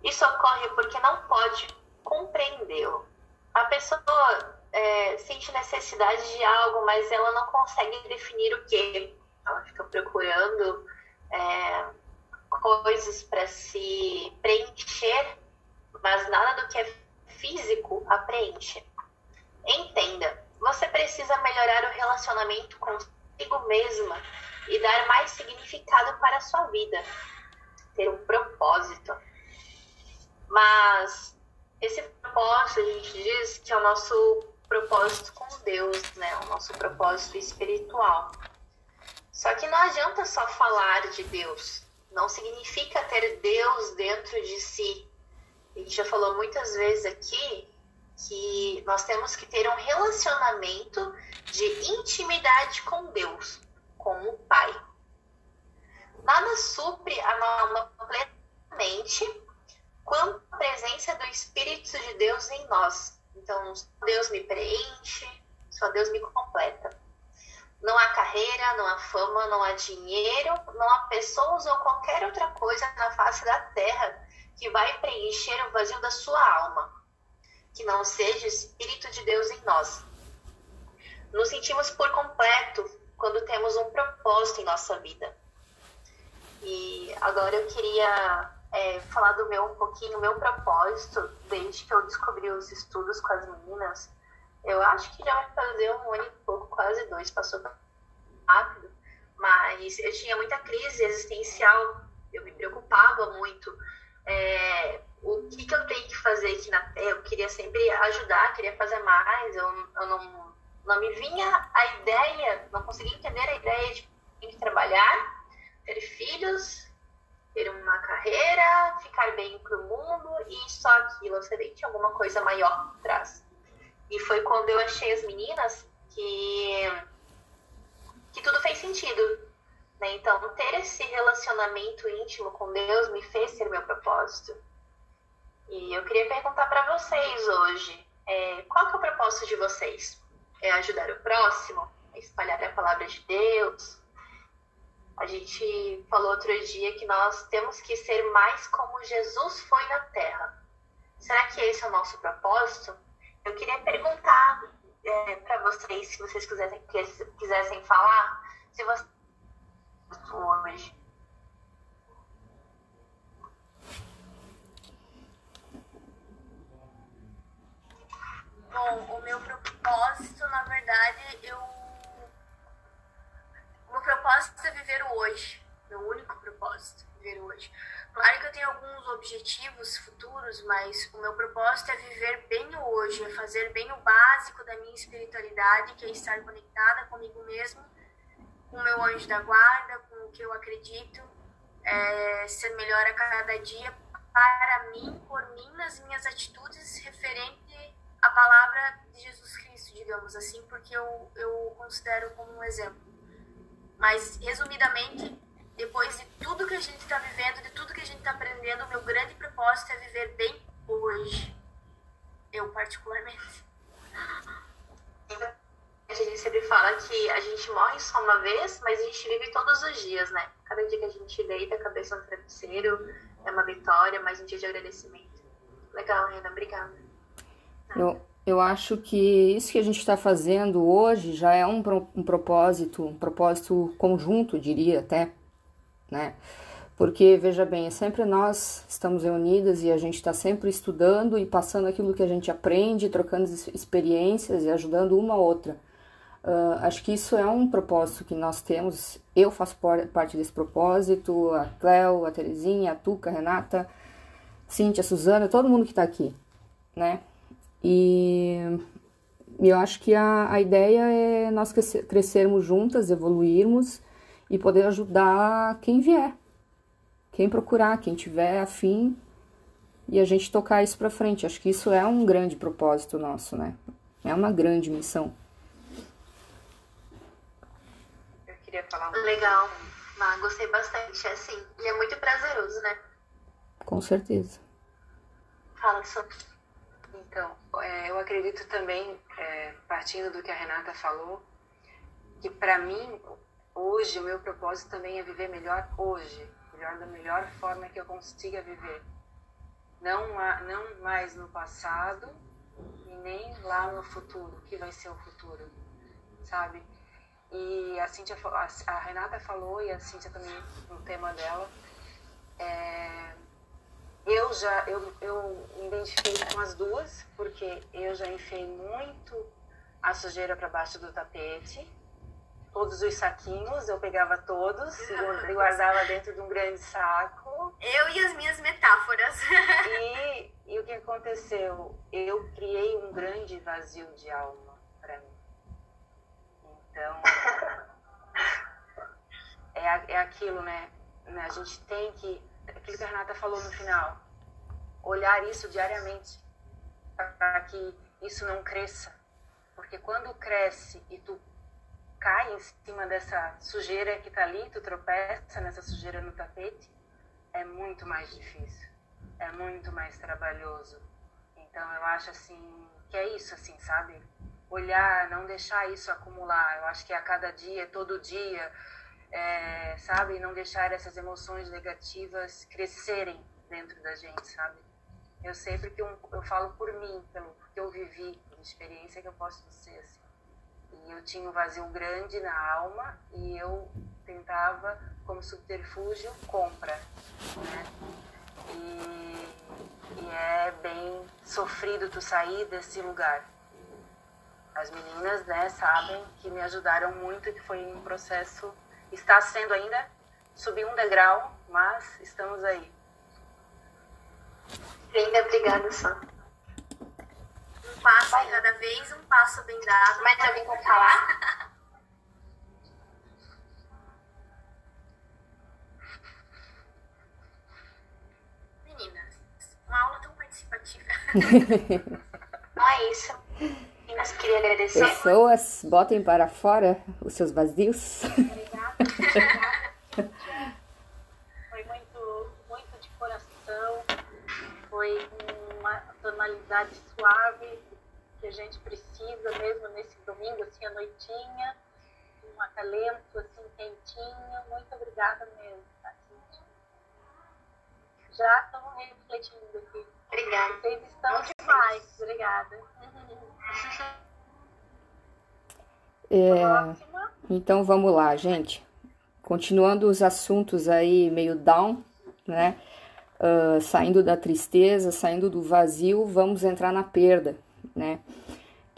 Isso ocorre porque não pode compreendê-lo. A pessoa é, sente necessidade de algo, mas ela não consegue definir o que. Ela fica procurando é, coisas para se preencher, mas nada do que é físico a preenche. Entenda, você precisa melhorar o relacionamento consigo mesma e dar mais significado para a sua vida, ter um propósito. Mas esse propósito, a gente diz que é o nosso propósito com Deus, né? O nosso propósito espiritual. Só que não adianta só falar de Deus. Não significa ter Deus dentro de si. A gente já falou muitas vezes aqui que nós temos que ter um relacionamento de intimidade com Deus, com o Pai. Nada supre a alma completamente quanto a presença do Espírito de Deus em nós. Então, Deus me preenche, só Deus me completa. Não há carreira, não há fama, não há dinheiro, não há pessoas ou qualquer outra coisa na face da terra que vai preencher o vazio da sua alma, que não seja o Espírito de Deus em nós. Nos sentimos por completo quando temos um propósito em nossa vida. E agora eu queria é, falar do meu um pouquinho, meu propósito, desde que eu descobri os estudos com as meninas eu acho que já vai fazer um ano e pouco, quase dois, passou rápido. Mas eu tinha muita crise existencial eu me preocupava muito. É, o que, que eu tenho que fazer aqui na Terra? Eu queria sempre ajudar, queria fazer mais, eu, eu não, não me vinha a ideia, não conseguia entender a ideia de que trabalhar, ter filhos, ter uma carreira, ficar bem para o mundo e só aquilo. Eu sabia que tinha alguma coisa maior por trás. E foi quando eu achei as meninas que, que tudo fez sentido. Né? Então, ter esse relacionamento íntimo com Deus me fez ser meu propósito. E eu queria perguntar para vocês hoje, é, qual que é o propósito de vocês? É ajudar o próximo? É espalhar a palavra de Deus? A gente falou outro dia que nós temos que ser mais como Jesus foi na Terra. Será que esse é o nosso propósito? Eu queria perguntar é, para vocês, se vocês quisessem, quisessem falar, se vocês hoje. Bom, o meu propósito, na verdade, eu. O meu propósito é viver o hoje. Meu único propósito, viver o hoje. Claro que eu tenho alguns objetivos futuros, mas o meu propósito é viver bem o hoje, é fazer bem o básico da minha espiritualidade, que é estar conectada comigo mesmo, com o meu anjo da guarda, com o que eu acredito, é ser melhor a cada dia para mim, por mim, nas minhas atitudes referente à palavra de Jesus Cristo, digamos assim, porque eu, eu considero como um exemplo. Mas, resumidamente, depois de tudo que a gente está vivendo, de tudo que a gente está aprendendo, o meu grande propósito é viver bem hoje. Eu, particularmente. A gente sempre fala que a gente morre só uma vez, mas a gente vive todos os dias, né? Cada dia que a gente deita a cabeça no travesseiro é uma vitória, mais um dia de agradecimento. Legal, Renan, obrigada. Eu, eu acho que isso que a gente está fazendo hoje já é um, um propósito, um propósito conjunto, diria até, né? Porque, veja bem, é sempre nós estamos reunidas e a gente está sempre estudando e passando aquilo que a gente aprende, trocando experiências e ajudando uma a outra. Uh, acho que isso é um propósito que nós temos. Eu faço parte desse propósito, a Cléo, a Terezinha, a Tuca, a Renata, Cíntia, a Suzana, todo mundo que está aqui, né? E eu acho que a, a ideia é nós crescermos juntas, evoluirmos e poder ajudar quem vier, quem procurar, quem tiver afim e a gente tocar isso para frente. Acho que isso é um grande propósito nosso, né? É uma grande missão. Eu queria falar um Legal. Ah, gostei bastante, é assim. E é muito prazeroso, né? Com certeza. Fala, sobre. Então, é, eu acredito também, é, partindo do que a Renata falou, que para mim hoje o meu propósito também é viver melhor hoje, melhor da melhor forma que eu consiga viver. Não, não mais no passado e nem lá no futuro, que vai ser o futuro, sabe? E a, Cíntia, a, Renata falou, e a Cíntia também no tema dela, é, eu já eu, eu me identifiquei com as duas, porque eu já enfiei muito a sujeira para baixo do tapete, todos os saquinhos, eu pegava todos e guardava dentro de um grande saco. Eu e as minhas metáforas. E, e o que aconteceu? Eu criei um grande vazio de alma para mim. Então, é, é aquilo, né? A gente tem que, aquilo que a Renata falou no final, olhar isso diariamente para que isso não cresça. Porque quando cresce e tu cai em cima dessa sujeira que tá ali, tu tropeça nessa sujeira no tapete, é muito mais difícil, é muito mais trabalhoso. Então eu acho assim que é isso assim, sabe? Olhar, não deixar isso acumular. Eu acho que a cada dia, todo dia, é, sabe? Não deixar essas emoções negativas crescerem dentro da gente, sabe? Eu sei porque eu, eu falo por mim, pelo que eu vivi, por experiência que eu posso dizer assim. E eu tinha um vazio grande na alma e eu tentava, como subterfúgio, compra. Né? E, e é bem sofrido tu sair desse lugar. As meninas né, sabem que me ajudaram muito, que foi um processo, está sendo ainda, subir um degrau mas estamos aí. Linda, obrigada, Sam. Um passo de cada vez, um passo bem dado. Mais alguém quer falar? Meninas, uma aula tão participativa. Não é isso. Meninas, queria agradecer. Pessoas, botem para fora os seus vazios. Foi muito, muito de coração, foi uma tonalidade suave que a gente precisa mesmo nesse domingo, assim, à noitinha, um acalento, assim, quentinho. Muito obrigada mesmo, tá? Já estamos refletindo aqui. Obrigada. Vocês estão demais. Obrigada. É, então vamos lá, gente. Continuando os assuntos aí meio down, né? Ah, saindo da tristeza, saindo do vazio, vamos entrar na perda, né?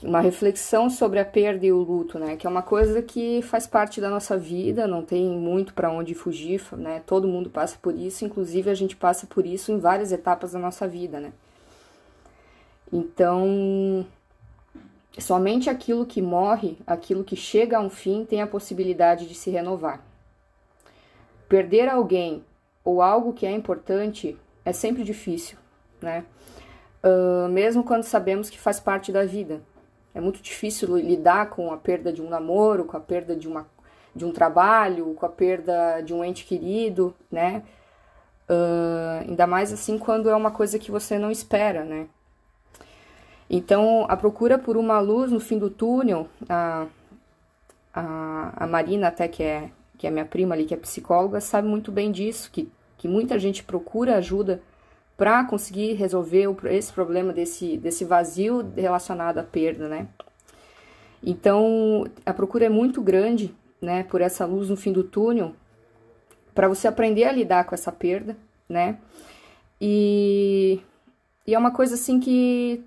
Uma reflexão sobre a perda e o luto, né? Que é uma coisa que faz parte da nossa vida, não tem muito para onde fugir, né? Todo mundo passa por isso, inclusive a gente passa por isso em várias etapas da nossa vida, né? Então, somente aquilo que morre, aquilo que chega a um fim, tem a possibilidade de se renovar. Perder alguém ou algo que é importante é sempre difícil, né? Uh, mesmo quando sabemos que faz parte da vida. É muito difícil lidar com a perda de um namoro, com a perda de, uma, de um trabalho, com a perda de um ente querido, né? Uh, ainda mais assim quando é uma coisa que você não espera, né? Então, a procura por uma luz no fim do túnel, a, a, a Marina, até que é, que é minha prima ali, que é psicóloga, sabe muito bem disso, que, que muita gente procura ajuda para conseguir resolver esse problema desse, desse vazio relacionado à perda, né? Então, a procura é muito grande, né, por essa luz no fim do túnel, para você aprender a lidar com essa perda, né? E, e é uma coisa assim que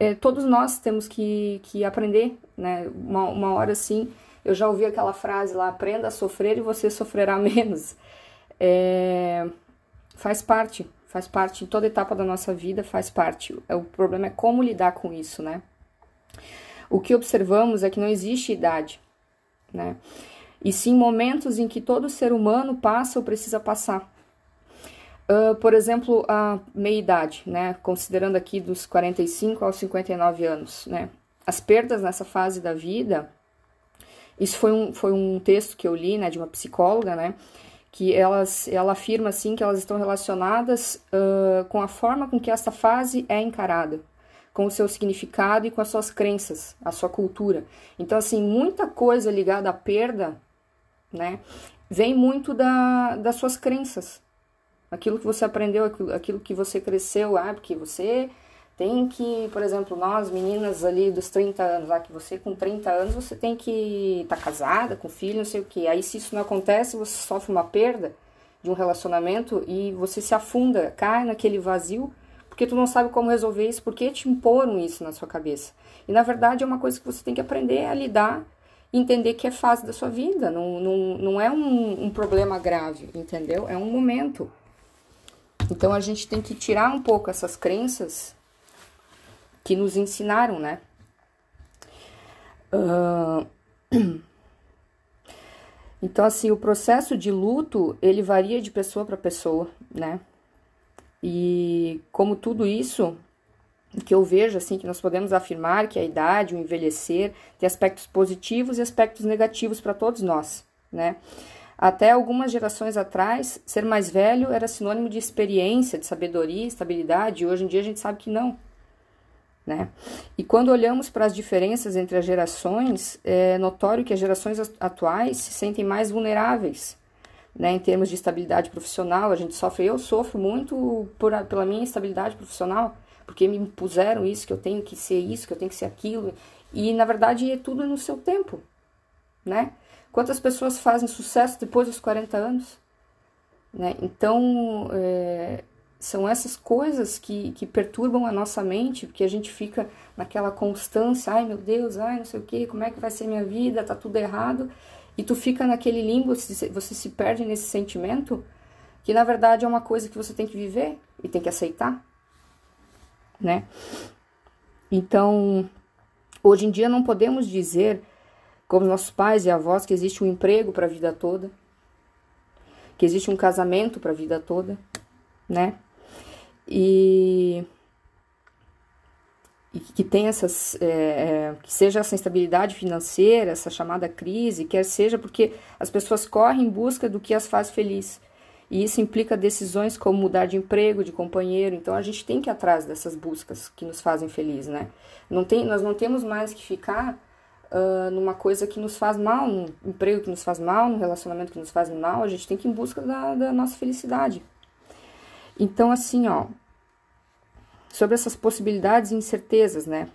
é, todos nós temos que, que aprender, né? Uma, uma hora assim, eu já ouvi aquela frase lá: aprenda a sofrer e você sofrerá menos. É, faz parte, faz parte, em toda etapa da nossa vida faz parte. O problema é como lidar com isso, né? O que observamos é que não existe idade, né? E sim momentos em que todo ser humano passa ou precisa passar. Uh, por exemplo, a meia-idade, né? Considerando aqui dos 45 aos 59 anos, né? As perdas nessa fase da vida, isso foi um, foi um texto que eu li, né, de uma psicóloga, né? Que elas, ela afirma, assim, que elas estão relacionadas uh, com a forma com que essa fase é encarada, com o seu significado e com as suas crenças, a sua cultura. Então, assim, muita coisa ligada à perda, né? Vem muito da, das suas crenças, aquilo que você aprendeu, aquilo, aquilo que você cresceu, ah, porque você tem que, por exemplo, nós meninas ali dos 30 anos, ah, que você com 30 anos você tem que estar tá casada, com filho, não sei o que. Aí se isso não acontece, você sofre uma perda de um relacionamento e você se afunda, cai naquele vazio, porque tu não sabe como resolver isso, porque te imporam isso na sua cabeça. E na verdade é uma coisa que você tem que aprender a lidar entender que é fase da sua vida, não, não, não é um, um problema grave, entendeu? É um momento. Então a gente tem que tirar um pouco essas crenças que nos ensinaram, né? Uh... Então, assim, o processo de luto, ele varia de pessoa para pessoa, né? E como tudo isso, que eu vejo, assim, que nós podemos afirmar que a idade, o envelhecer, tem aspectos positivos e aspectos negativos para todos nós, né? Até algumas gerações atrás, ser mais velho era sinônimo de experiência, de sabedoria, estabilidade, e hoje em dia a gente sabe que não. Né? E quando olhamos para as diferenças entre as gerações, é notório que as gerações atuais se sentem mais vulneráveis, né? Em termos de estabilidade profissional, a gente sofre, eu sofro muito por, pela minha estabilidade profissional, porque me impuseram isso, que eu tenho que ser isso, que eu tenho que ser aquilo, e na verdade é tudo no seu tempo, né? Quantas pessoas fazem sucesso depois dos 40 anos? Né? Então, é, são essas coisas que, que perturbam a nossa mente, porque a gente fica naquela constância, ai meu Deus, ai não sei o que, como é que vai ser minha vida, tá tudo errado, E tu fica naquele limbo, você se perde nesse sentimento que na verdade é uma coisa que você tem que viver e tem que aceitar, né? Então, hoje em dia não podemos dizer, como nossos pais e avós, que existe um emprego para a vida toda, que existe um casamento para a vida toda, né? E, e que tem essas, é, é, que seja essa instabilidade financeira, essa chamada crise, quer seja porque as pessoas correm em busca do que as faz feliz. E isso implica decisões como mudar de emprego, de companheiro. Então a gente tem que ir atrás dessas buscas que nos fazem feliz, né? Não tem, nós não temos mais que ficar uh, numa coisa que nos faz mal, num emprego que nos faz mal, num relacionamento que nos faz mal, a gente tem que ir em busca da, da nossa felicidade. Então, assim, ó, sobre essas possibilidades e incertezas, né?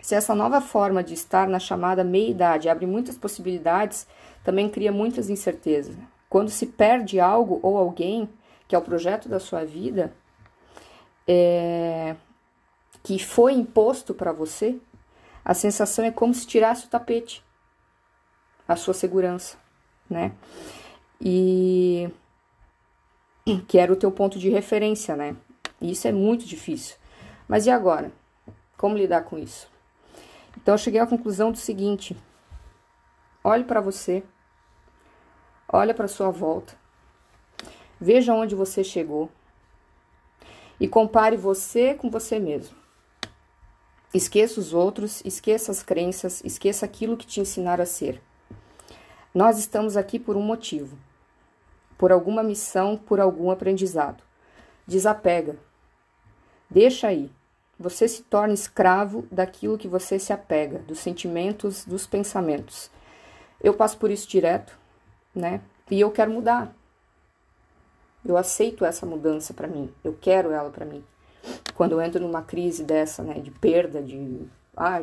Se essa nova forma de estar na chamada meia-idade abre muitas possibilidades, também cria muitas incertezas. Quando se perde algo ou alguém, que é o projeto da sua vida, é, que foi imposto para você, a sensação é como se tirasse o tapete, a sua segurança, né? E que era o teu ponto de referência, né? E isso é muito difícil. Mas e agora? Como lidar com isso? Então eu cheguei à conclusão do seguinte: olhe para você, olhe para sua volta, veja onde você chegou e compare você com você mesmo. Esqueça os outros, esqueça as crenças, esqueça aquilo que te ensinaram a ser. Nós estamos aqui por um motivo, por alguma missão, por algum aprendizado. Desapega. Deixa aí. Você se torna escravo daquilo que você se apega, dos sentimentos, dos pensamentos. Eu passo por isso direto, né? E eu quero mudar. Eu aceito essa mudança para mim. Eu quero ela para mim quando eu entro numa crise dessa, né, de perda, de ah,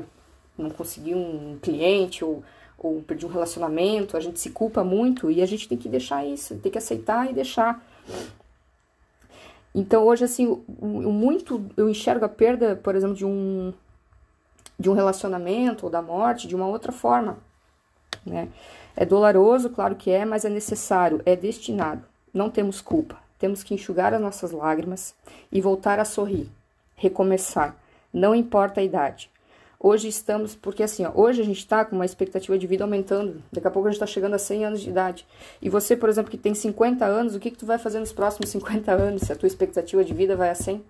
não consegui um cliente ou, ou perdi um relacionamento, a gente se culpa muito e a gente tem que deixar isso, tem que aceitar e deixar. Então hoje assim, o, muito eu enxergo a perda, por exemplo, de um de um relacionamento ou da morte de uma outra forma, né? É doloroso, claro que é, mas é necessário, é destinado. Não temos culpa. Temos que enxugar as nossas lágrimas e voltar a sorrir recomeçar, não importa a idade. Hoje estamos, porque assim, ó, hoje a gente está com uma expectativa de vida aumentando, daqui a pouco a gente está chegando a 100 anos de idade. E você, por exemplo, que tem 50 anos, o que, que tu vai fazer nos próximos 50 anos se a tua expectativa de vida vai a 100?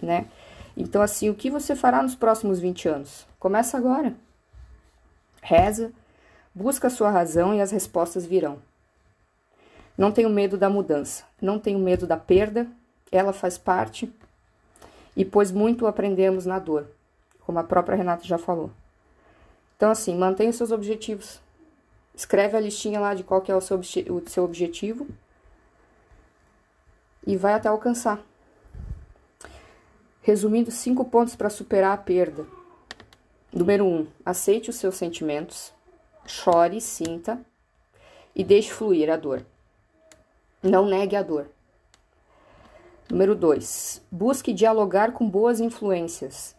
Né? Então, assim, o que você fará nos próximos 20 anos? Começa agora. Reza, busca a sua razão e as respostas virão. Não tenho medo da mudança, não tenho medo da perda, ela faz parte e pois muito aprendemos na dor, como a própria Renata já falou. Então, assim, mantenha os seus objetivos. Escreve a listinha lá de qual que é o seu, o seu objetivo e vai até alcançar. Resumindo, cinco pontos para superar a perda. Número um, aceite os seus sentimentos, chore, sinta e deixe fluir a dor. Não negue a dor. Número 2. Busque dialogar com boas influências.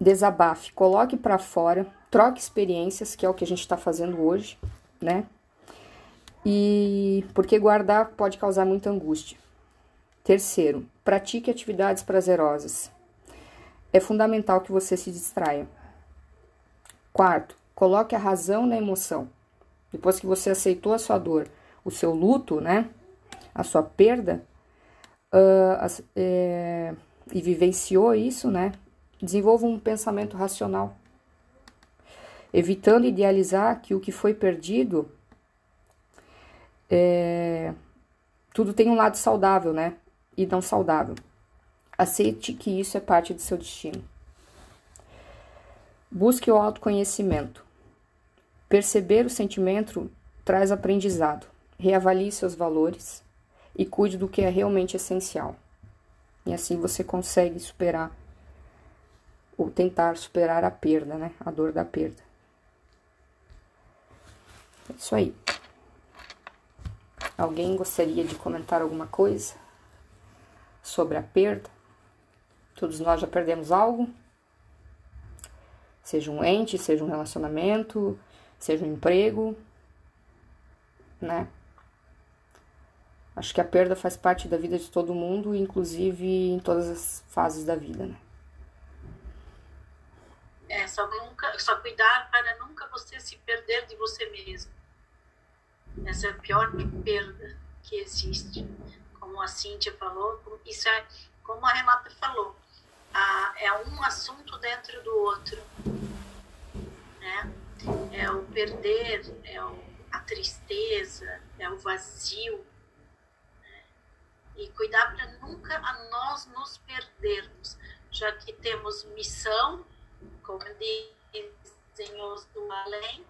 Desabafe, coloque para fora, troque experiências, que é o que a gente está fazendo hoje, né? E porque guardar pode causar muita angústia. Terceiro, pratique atividades prazerosas. É fundamental que você se distraia. Quarto, coloque a razão na emoção. Depois que você aceitou a sua dor, o seu luto, né? A sua perda, uh, é, e vivenciou isso, né? Desenvolva um pensamento racional, evitando idealizar que o que foi perdido é, tudo tem um lado saudável, né? E não saudável. Aceite que isso é parte do seu destino. Busque o autoconhecimento. Perceber o sentimento traz aprendizado. Reavalie seus valores e cuide do que é realmente essencial. E assim você consegue superar ou tentar superar a perda, né? A dor da perda. É isso aí. Alguém gostaria de comentar alguma coisa sobre a perda? Todos nós já perdemos algo? Seja um ente, seja um relacionamento, seja um emprego, né? Acho que a perda faz parte da vida de todo mundo, inclusive em todas as fases da vida, né? É, só, nunca, só cuidar para nunca você se perder de você mesmo. Essa é a pior perda que existe. Como a Cíntia falou, isso é como a Renata falou, a, é um assunto dentro do outro. Né? É o perder, é o, a tristeza, é o vazio. Né? E cuidar para nunca a nós nos perdermos, já que temos missão, como dizem os do além,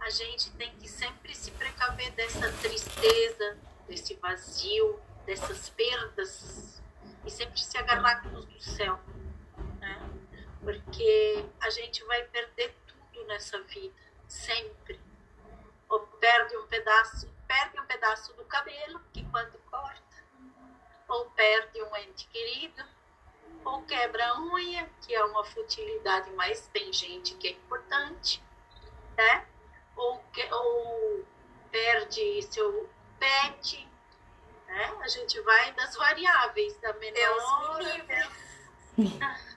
a gente tem que sempre se precaver dessa tristeza, desse vazio, dessas perdas e sempre se agarrar a cruz do céu, né? Porque a gente vai perder tudo nessa vida, sempre. Ou perde um pedaço, perde um pedaço do cabelo, que quando corta, ou perde um ente querido, ou quebra a unha, que é uma futilidade, mas tem gente que é importante, né? Ou, que, ou perde seu pet, né? A gente vai das variáveis, da menor.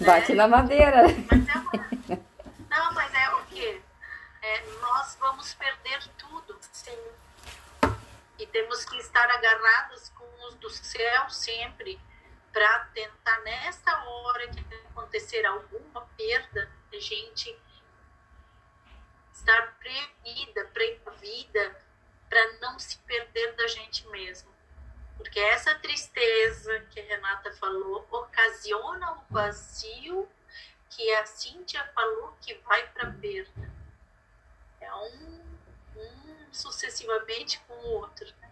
Bate na madeira. Mas é uma... Não, mas é o quê? É, nós vamos perder tudo. Sim. E temos que estar agarradas com os do céu sempre para tentar, nessa hora que acontecer alguma perda, a gente estar previda, previda para não se perder da gente mesmo. Porque essa tristeza que a Renata falou ocasiona o vazio que a Cíntia falou que vai para a perda. É um, um sucessivamente com o outro. Né?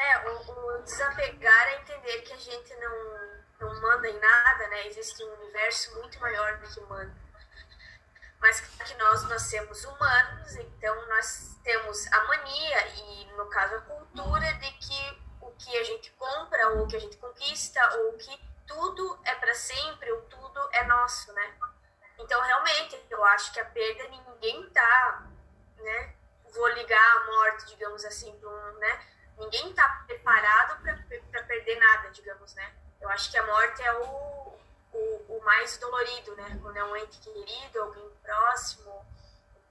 É, o, o, desapegar é entender que a gente não, não manda em nada, né? Existe um universo muito maior do que manda mas que nós nascemos humanos, então nós temos a mania e, no caso, a cultura de que o que a gente compra, ou o que a gente conquista, ou que tudo é para sempre, ou tudo é nosso, né? Então, realmente, eu acho que a perda ninguém tá, né? Vou ligar a morte, digamos assim, para um, né? Ninguém tá preparado para perder nada, digamos, né? Eu acho que a morte é o, o, o mais dolorido, né? Quando é um ente querido, alguém próximo,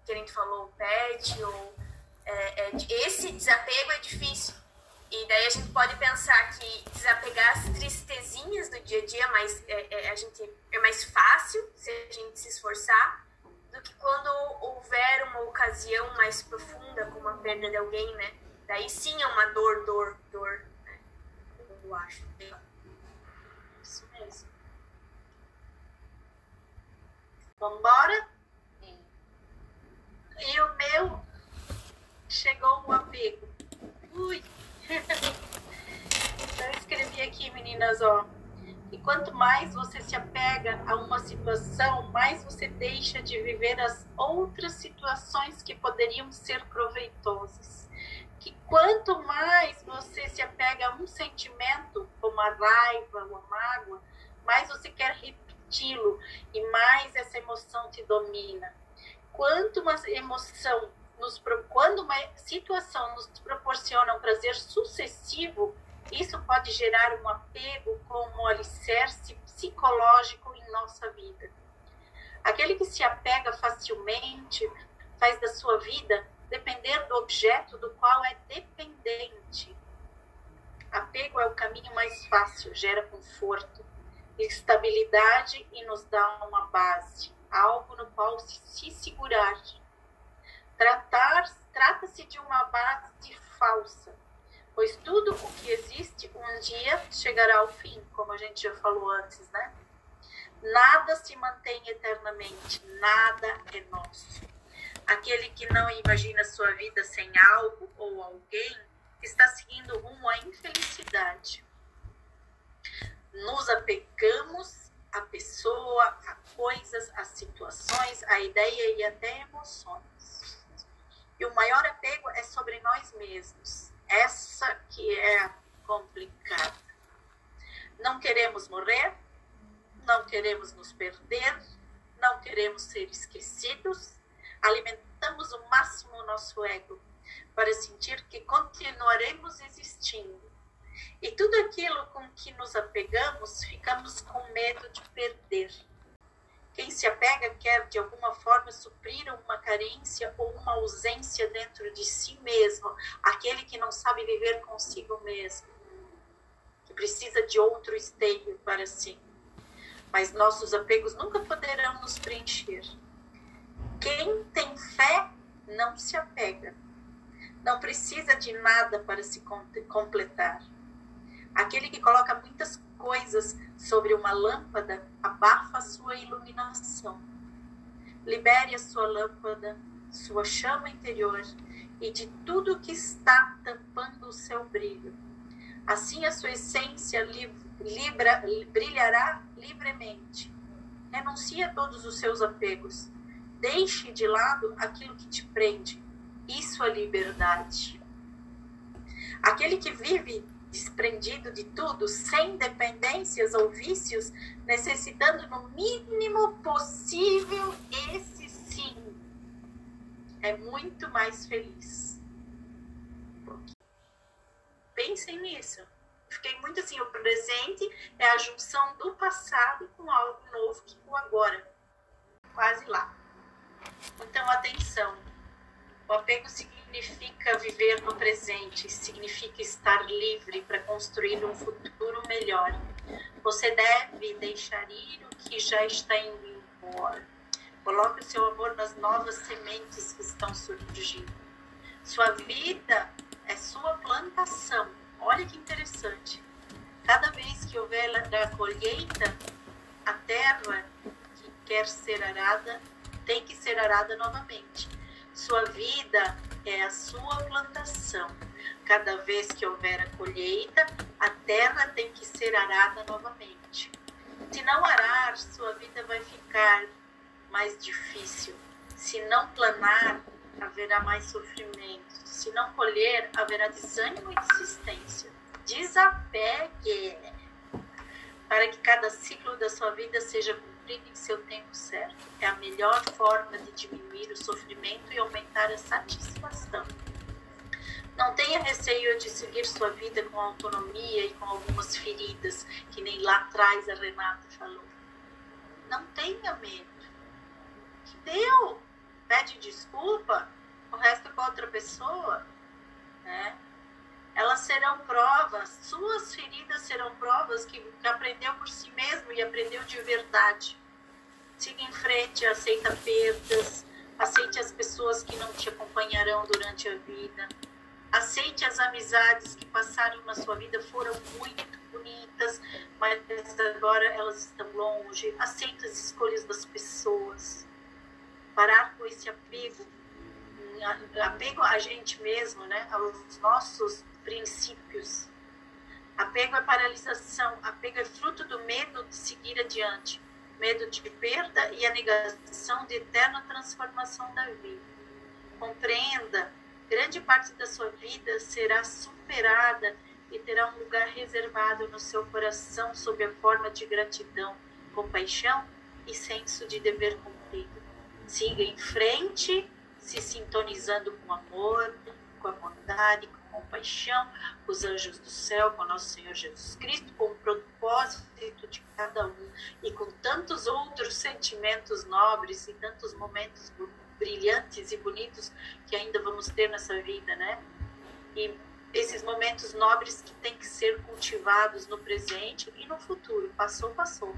que a gente falou, o pet, ou é, é, esse desapego é difícil. E daí a gente pode pensar que desapegar as tristezinhas do dia a dia mas é, é, a gente, é mais fácil se a gente se esforçar do que quando houver uma ocasião mais profunda, como a perda de alguém, né? Daí sim é uma dor, dor, dor, né? Eu acho. Isso mesmo. Vambora? E o meu chegou um apego. Ui! então escrevi aqui, meninas, ó. E quanto mais você se apega a uma situação, mais você deixa de viver as outras situações que poderiam ser proveitosas. Que quanto mais você se apega a um sentimento, como a raiva ou a mágoa, mais você quer repeti-lo e mais essa emoção te domina quanto uma emoção nos quando uma situação nos proporciona um prazer sucessivo, isso pode gerar um apego como alicerce psicológico em nossa vida. Aquele que se apega facilmente faz da sua vida depender do objeto do qual é dependente. Apego é o caminho mais fácil, gera conforto, estabilidade e nos dá uma base algo no qual se, se segurar. Tratar, trata-se de uma base falsa, pois tudo o que existe um dia chegará ao fim, como a gente já falou antes, né? Nada se mantém eternamente, nada é nosso. Aquele que não imagina sua vida sem algo ou alguém está seguindo rumo à infelicidade. Nos apegamos a pessoa, a coisas, a situações, a ideia e até emoções. E o maior apego é sobre nós mesmos. Essa que é complicada. Não queremos morrer, não queremos nos perder, não queremos ser esquecidos, alimentamos o máximo o nosso ego para sentir que continuaremos existindo. E tudo aquilo com que nos apegamos, ficamos com medo de perder. Quem se apega quer, de alguma forma, suprir uma carência ou uma ausência dentro de si mesmo, aquele que não sabe viver consigo mesmo, que precisa de outro esteio para si. Mas nossos apegos nunca poderão nos preencher. Quem tem fé não se apega, não precisa de nada para se completar. Aquele que coloca muitas coisas sobre uma lâmpada abafa a sua iluminação. Libere a sua lâmpada, sua chama interior e de tudo que está tampando o seu brilho. Assim a sua essência libra, brilhará livremente. Renuncie a todos os seus apegos. Deixe de lado aquilo que te prende. Isso é liberdade. Aquele que vive desprendido de tudo, sem dependências ou vícios, necessitando no mínimo possível, esse sim é muito mais feliz. Pensem nisso. Fiquei muito assim, o presente é a junção do passado com algo novo que com agora. Quase lá. Então, atenção. O apego significa viver no presente, significa estar livre para construir um futuro melhor. Você deve deixar ir o que já está indo embora. Coloque o seu amor nas novas sementes que estão surgindo. Sua vida é sua plantação. Olha que interessante. Cada vez que houver a colheita, a terra que quer ser arada tem que ser arada novamente. Sua vida é a sua plantação. Cada vez que houver a colheita, a terra tem que ser arada novamente. Se não arar, sua vida vai ficar mais difícil. Se não planar, haverá mais sofrimento. Se não colher, haverá desânimo e desistência. Desapegue para que cada ciclo da sua vida seja cumprido em seu tempo certo. É a melhor forma de diminuir o sofrimento e aumentar a satisfação. Não tenha receio de seguir sua vida com autonomia e com algumas feridas, que nem lá atrás a Renata falou. Não tenha medo. Que deu? Pede desculpa, o resto é com outra pessoa. Né? elas serão provas, suas feridas serão provas que aprendeu por si mesmo e aprendeu de verdade. Siga em frente, aceita perdas, aceite as pessoas que não te acompanharão durante a vida, aceite as amizades que passaram na sua vida, foram muito bonitas, mas agora elas estão longe. Aceite as escolhas das pessoas. Parar com esse apego, apego a gente mesmo, né? aos nossos princípios. Apego é paralisação, apego é fruto do medo de seguir adiante, medo de perda e a negação de eterna transformação da vida. Compreenda, grande parte da sua vida será superada e terá um lugar reservado no seu coração sob a forma de gratidão, compaixão e senso de dever cumprido. Siga em frente, se sintonizando com amor, com a bondade, compaixão, com os anjos do céu, com nosso Senhor Jesus Cristo, com o propósito de cada um e com tantos outros sentimentos nobres e tantos momentos brilhantes e bonitos que ainda vamos ter nessa vida, né? E esses momentos nobres que têm que ser cultivados no presente e no futuro. Passou, passou.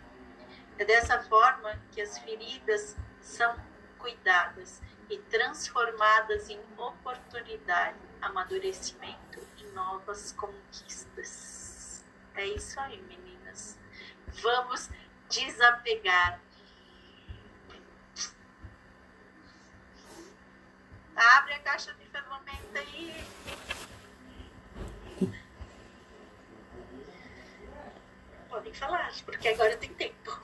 É dessa forma que as feridas são cuidadas e transformadas em oportunidade, amadurecimento e novas conquistas. É isso aí, meninas. Vamos desapegar. Abre a caixa de ferramenta aí. Podem falar, porque agora tem tempo.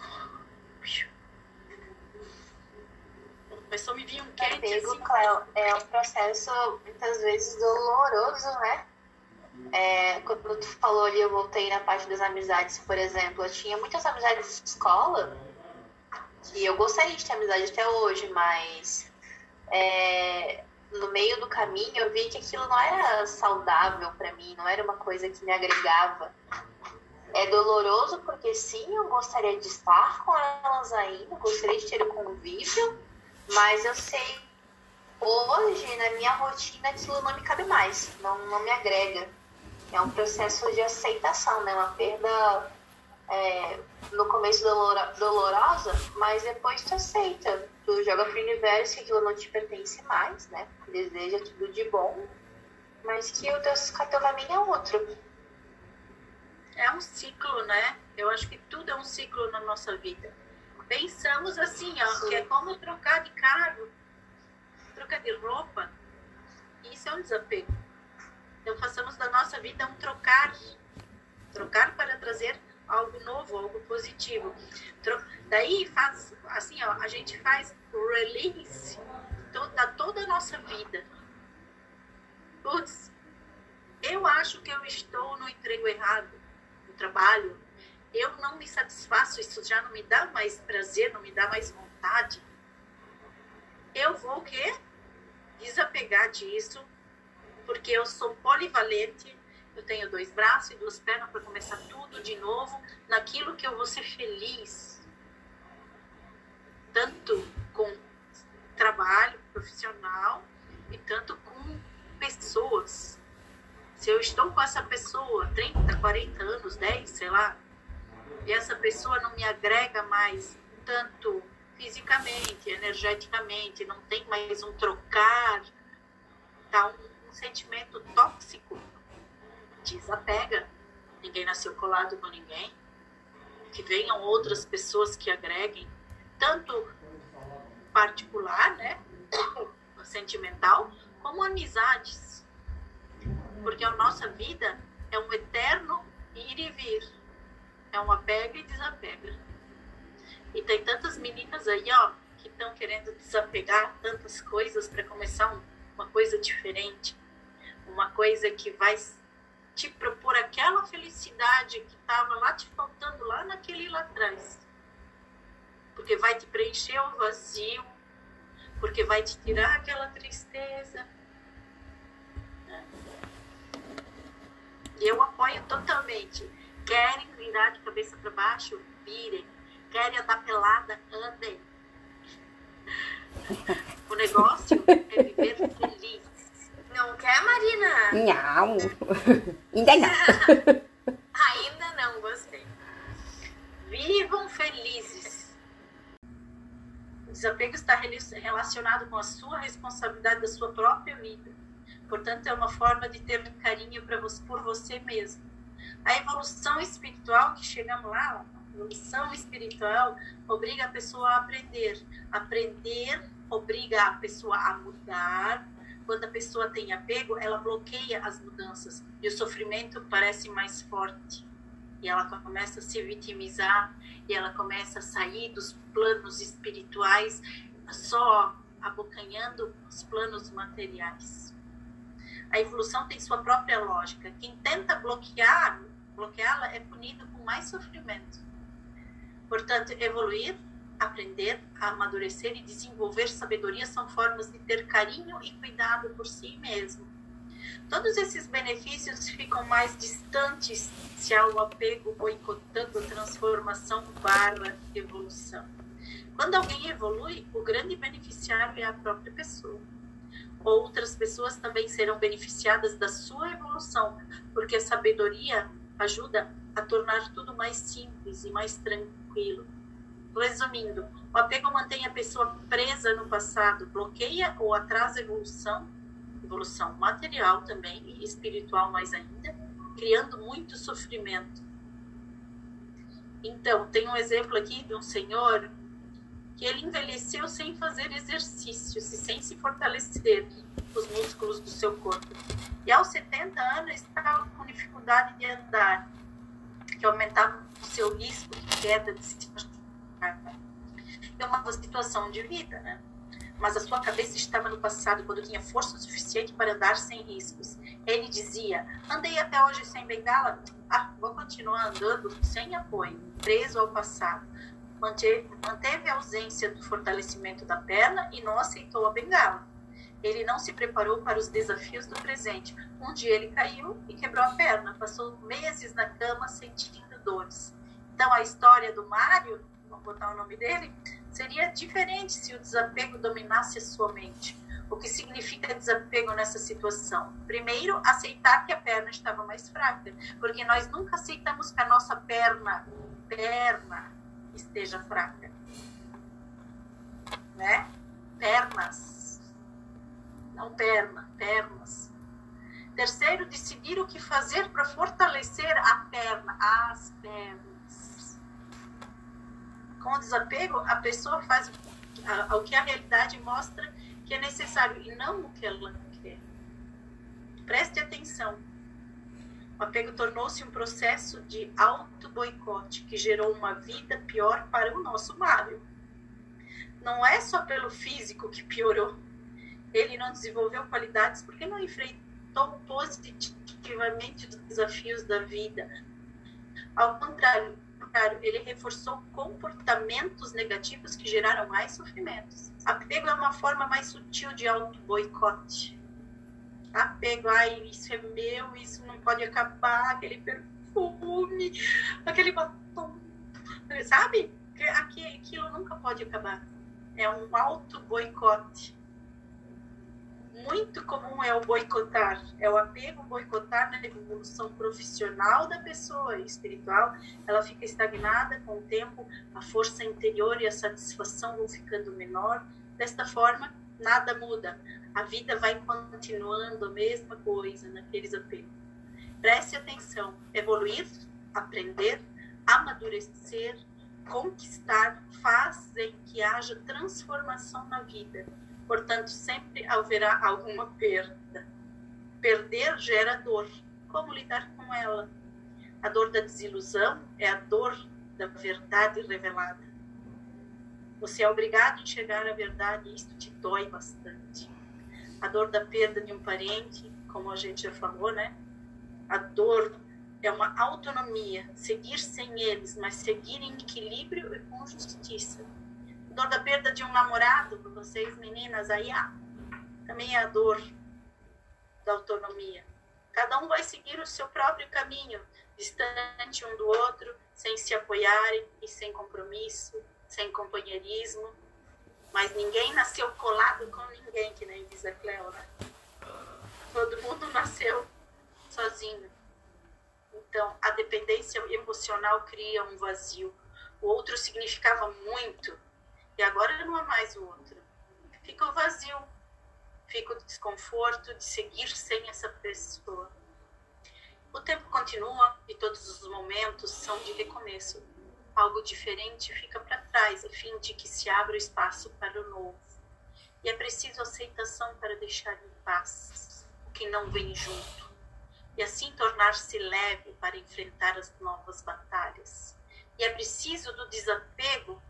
Começou a me vir um quente Apego, assim. Cléo, é um processo muitas vezes doloroso, né? É, quando tu falou ali, eu voltei na parte das amizades, por exemplo. Eu tinha muitas amizades de escola que eu gostaria de ter amizade até hoje, mas é, no meio do caminho eu vi que aquilo não era saudável para mim, não era uma coisa que me agregava. É doloroso porque sim, eu gostaria de estar com elas ainda, gostaria de ter o convívio, mas eu sei hoje na minha rotina aquilo não me cabe mais, não, não me agrega. É um processo de aceitação, né? Uma perda é, no começo dolorosa, mas depois tu aceita. Tu joga pro universo que aquilo não te pertence mais, né? Deseja tudo de bom, mas que o teu, teu caminho é outro. É um ciclo, né? Eu acho que tudo é um ciclo na nossa vida. Pensamos assim, ó, Sim. que é como trocar de carro, trocar de roupa. Isso é um desapego. Então façamos da nossa vida um trocar, trocar para trazer algo novo, algo positivo. Daí faz assim, ó, a gente faz release da toda a nossa vida. Putz, eu acho que eu estou no emprego errado, no trabalho. Eu não me satisfaço, isso já não me dá mais prazer, não me dá mais vontade. Eu vou o quê? Desapegar disso, porque eu sou polivalente, eu tenho dois braços e duas pernas para começar tudo de novo naquilo que eu vou ser feliz. Tanto com trabalho profissional e tanto com pessoas. Se eu estou com essa pessoa 30, 40 anos, 10, sei lá, e essa pessoa não me agrega mais tanto fisicamente, energeticamente, não tem mais um trocar, tá um, um sentimento tóxico, desapega. Ninguém nasceu colado com ninguém. Que venham outras pessoas que agreguem, tanto particular, né? Sentimental, como amizades. Porque a nossa vida é um eterno ir e vir. É um apega e desapega. E tem tantas meninas aí, ó, que estão querendo desapegar tantas coisas para começar um, uma coisa diferente. Uma coisa que vai te propor aquela felicidade que estava lá te faltando lá naquele lá atrás. Porque vai te preencher o vazio, porque vai te tirar aquela tristeza. E eu apoio totalmente. Querem virar de cabeça para baixo? Virem. Querem andar pelada? Andem. O negócio é viver feliz. Não quer, Marina? Não. Ainda não. Ainda não, gostei. Vivam felizes. O desapego está relacionado com a sua responsabilidade da sua própria vida. Portanto, é uma forma de ter carinho você, por você mesmo. A evolução espiritual, que chegamos lá, a evolução espiritual obriga a pessoa a aprender. Aprender obriga a pessoa a mudar, quando a pessoa tem apego, ela bloqueia as mudanças e o sofrimento parece mais forte. E ela começa a se vitimizar e ela começa a sair dos planos espirituais só abocanhando os planos materiais. A evolução tem sua própria lógica. Quem tenta bloquear, bloqueá-la é punido com mais sofrimento. Portanto, evoluir aprender amadurecer e desenvolver sabedoria são formas de ter carinho e cuidado por si mesmo. Todos esses benefícios ficam mais distantes se há o apego boicotando a transformação barra evolução. Quando alguém evolui, o grande beneficiário é a própria pessoa. Outras pessoas também serão beneficiadas da sua evolução, porque a sabedoria ajuda a tornar tudo mais simples e mais tranquilo Resumindo, o apego mantém a pessoa presa no passado, bloqueia ou atrasa a evolução, evolução material também e espiritual mais ainda, criando muito sofrimento. Então, tem um exemplo aqui de um senhor que ele envelheceu sem fazer exercícios e sem se fortalecer os músculos do seu corpo. E aos 70 anos estava com dificuldade de andar, que aumentava o seu risco de queda de é uma situação de vida, né? Mas a sua cabeça estava no passado, quando tinha força suficiente para andar sem riscos. Ele dizia: Andei até hoje sem bengala, ah, vou continuar andando sem apoio, preso ao passado. Manteve, manteve a ausência do fortalecimento da perna e não aceitou a bengala. Ele não se preparou para os desafios do presente. Um dia ele caiu e quebrou a perna, passou meses na cama sentindo dores. Então a história do Mário, vamos botar o nome dele, seria diferente se o desapego dominasse a sua mente. O que significa desapego nessa situação? Primeiro, aceitar que a perna estava mais fraca, porque nós nunca aceitamos que a nossa perna, perna, esteja fraca. Né? Pernas. Não perna, pernas. Terceiro, decidir o que fazer para fortalecer a perna, as pernas. Com o desapego, a pessoa faz o que a realidade mostra que é necessário e não o que ela quer. Preste atenção. O apego tornou-se um processo de auto-boicote que gerou uma vida pior para o nosso Mário. Não é só pelo físico que piorou. Ele não desenvolveu qualidades porque não enfrentou positivamente os desafios da vida. Ao contrário, ele reforçou comportamentos negativos que geraram mais sofrimentos. Apego é uma forma mais sutil de auto-boicote. Apego, ai, isso é meu, isso não pode acabar, aquele perfume, aquele batom, sabe? Aquilo nunca pode acabar. É um auto-boicote muito comum é o boicotar, é o apego boicotar na evolução profissional da pessoa espiritual. Ela fica estagnada com o tempo, a força interior e a satisfação vão ficando menor. Desta forma, nada muda. A vida vai continuando a mesma coisa naqueles apegos. Preste atenção: evoluir, aprender, amadurecer, conquistar fazem que haja transformação na vida Portanto, sempre haverá alguma perda. Perder gera dor. Como lidar com ela? A dor da desilusão é a dor da verdade revelada. Você é obrigado a enxergar a verdade e isto te dói bastante. A dor da perda de um parente, como a gente já falou, né? A dor é uma autonomia, seguir sem eles, mas seguir em equilíbrio e com justiça dor da perda de um namorado, para vocês meninas aí, ah, também é a dor da autonomia. Cada um vai seguir o seu próprio caminho, distante um do outro, sem se apoiarem e sem compromisso, sem companheirismo. Mas ninguém nasceu colado com ninguém, que nem diz a Cleo, né? Todo mundo nasceu sozinho. Então, a dependência emocional cria um vazio. O outro significava muito e agora não é mais o outro. Fica o vazio, fica o desconforto de seguir sem essa pessoa. O tempo continua e todos os momentos são de recomeço. Algo diferente fica para trás, a fim de que se abra o espaço para o novo. E é preciso aceitação para deixar em paz o que não vem junto. E assim tornar-se leve para enfrentar as novas batalhas. E é preciso do desapego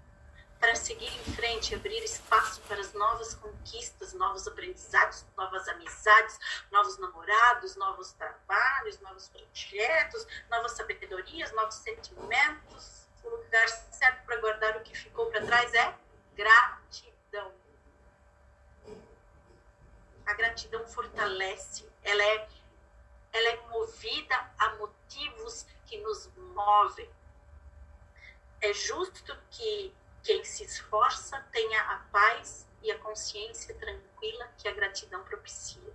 para seguir em frente, abrir espaço para as novas conquistas, novos aprendizados, novas amizades, novos namorados, novos trabalhos, novos projetos, novas sabedorias, novos sentimentos. Lugar certo para guardar o que ficou para trás é gratidão. A gratidão fortalece, ela é, ela é movida a motivos que nos movem. É justo que quem se esforça tenha a paz e a consciência tranquila que a gratidão propicia.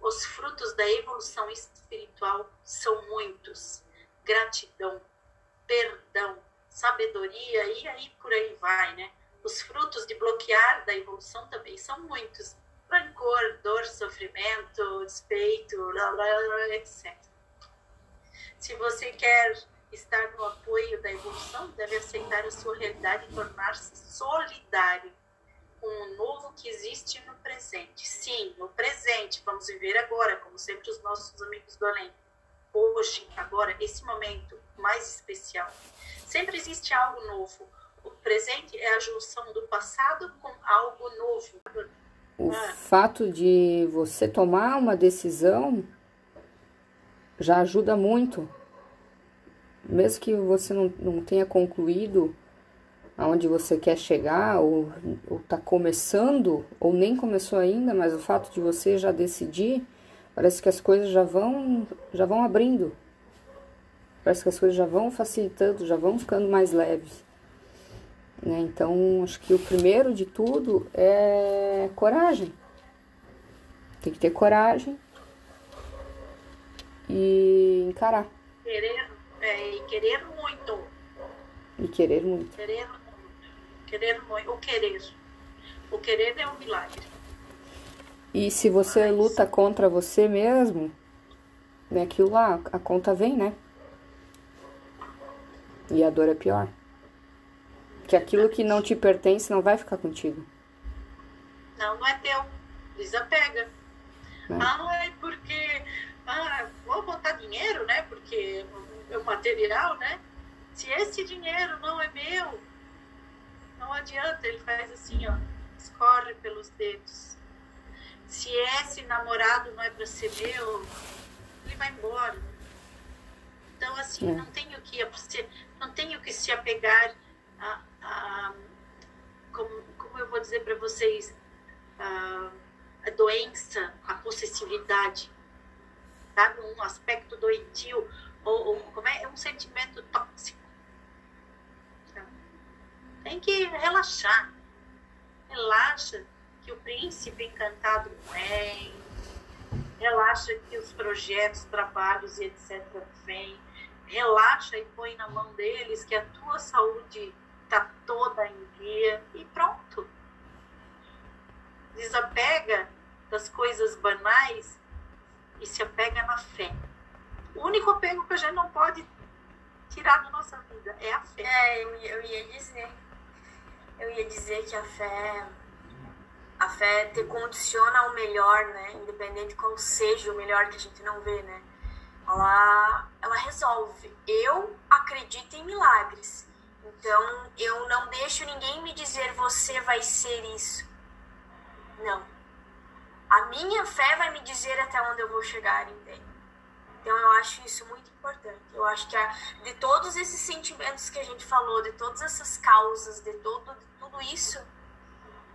Os frutos da evolução espiritual são muitos: gratidão, perdão, sabedoria e aí por aí vai, né? Os frutos de bloquear da evolução também são muitos: rancor, dor, sofrimento, despeito, blá, blá, blá, etc. Se você quer estar no apoio da evolução, deve aceitar a sua realidade e tornar-se solidário com o novo que existe no presente. Sim, no presente, vamos viver agora, como sempre os nossos amigos do além. Hoje, agora, esse momento mais especial. Sempre existe algo novo. O presente é a junção do passado com algo novo. O ah. fato de você tomar uma decisão já ajuda muito mesmo que você não, não tenha concluído aonde você quer chegar, ou, ou tá começando, ou nem começou ainda, mas o fato de você já decidir, parece que as coisas já vão, já vão abrindo. Parece que as coisas já vão facilitando, já vão ficando mais leves. Né? Então, acho que o primeiro de tudo é coragem. Tem que ter coragem e encarar. Querer, é, e querer muito. E querer muito. Querer muito. Querer muito. O querer. O querer é um milagre. E se você luta contra você mesmo, né, aquilo lá, a conta vem, né? E a dor é pior. Que aquilo que não te pertence não vai ficar contigo. Não, não é teu. Desapega. É. Ah, é porque. Ah, vou botar dinheiro, né? Porque é o material, né? Se esse dinheiro não é meu, não adianta. Ele faz assim, ó. Escorre pelos dedos. Se esse namorado não é para ser meu, ele vai embora. Então, assim, é. não tenho que não tenho que se apegar a, a como, como eu vou dizer para vocês, a, a doença, a possessividade, sabe? Um aspecto doentio, ou, ou como é? É um sentimento tóxico. Tem que relaxar. Relaxa que o príncipe encantado vem. Relaxa que os projetos, trabalhos e etc. vêm relaxa e põe na mão deles que a tua saúde está toda em dia e pronto. Desapega das coisas banais e se apega na fé. O único apego que a gente não pode tirar da nossa vida é a fé. É, eu ia dizer. Eu ia dizer que a fé a fé te condiciona ao melhor, né? Independente qual seja o melhor que a gente não vê, né? ela, ela resolve. Eu acredito em milagres. Então, eu não deixo ninguém me dizer você vai ser isso. Não. A minha fé vai me dizer até onde eu vou chegar, entende? Então, eu acho isso muito importante. Eu acho que a, de todos esses sentimentos que a gente falou, de todas essas causas, de todo de tudo isso,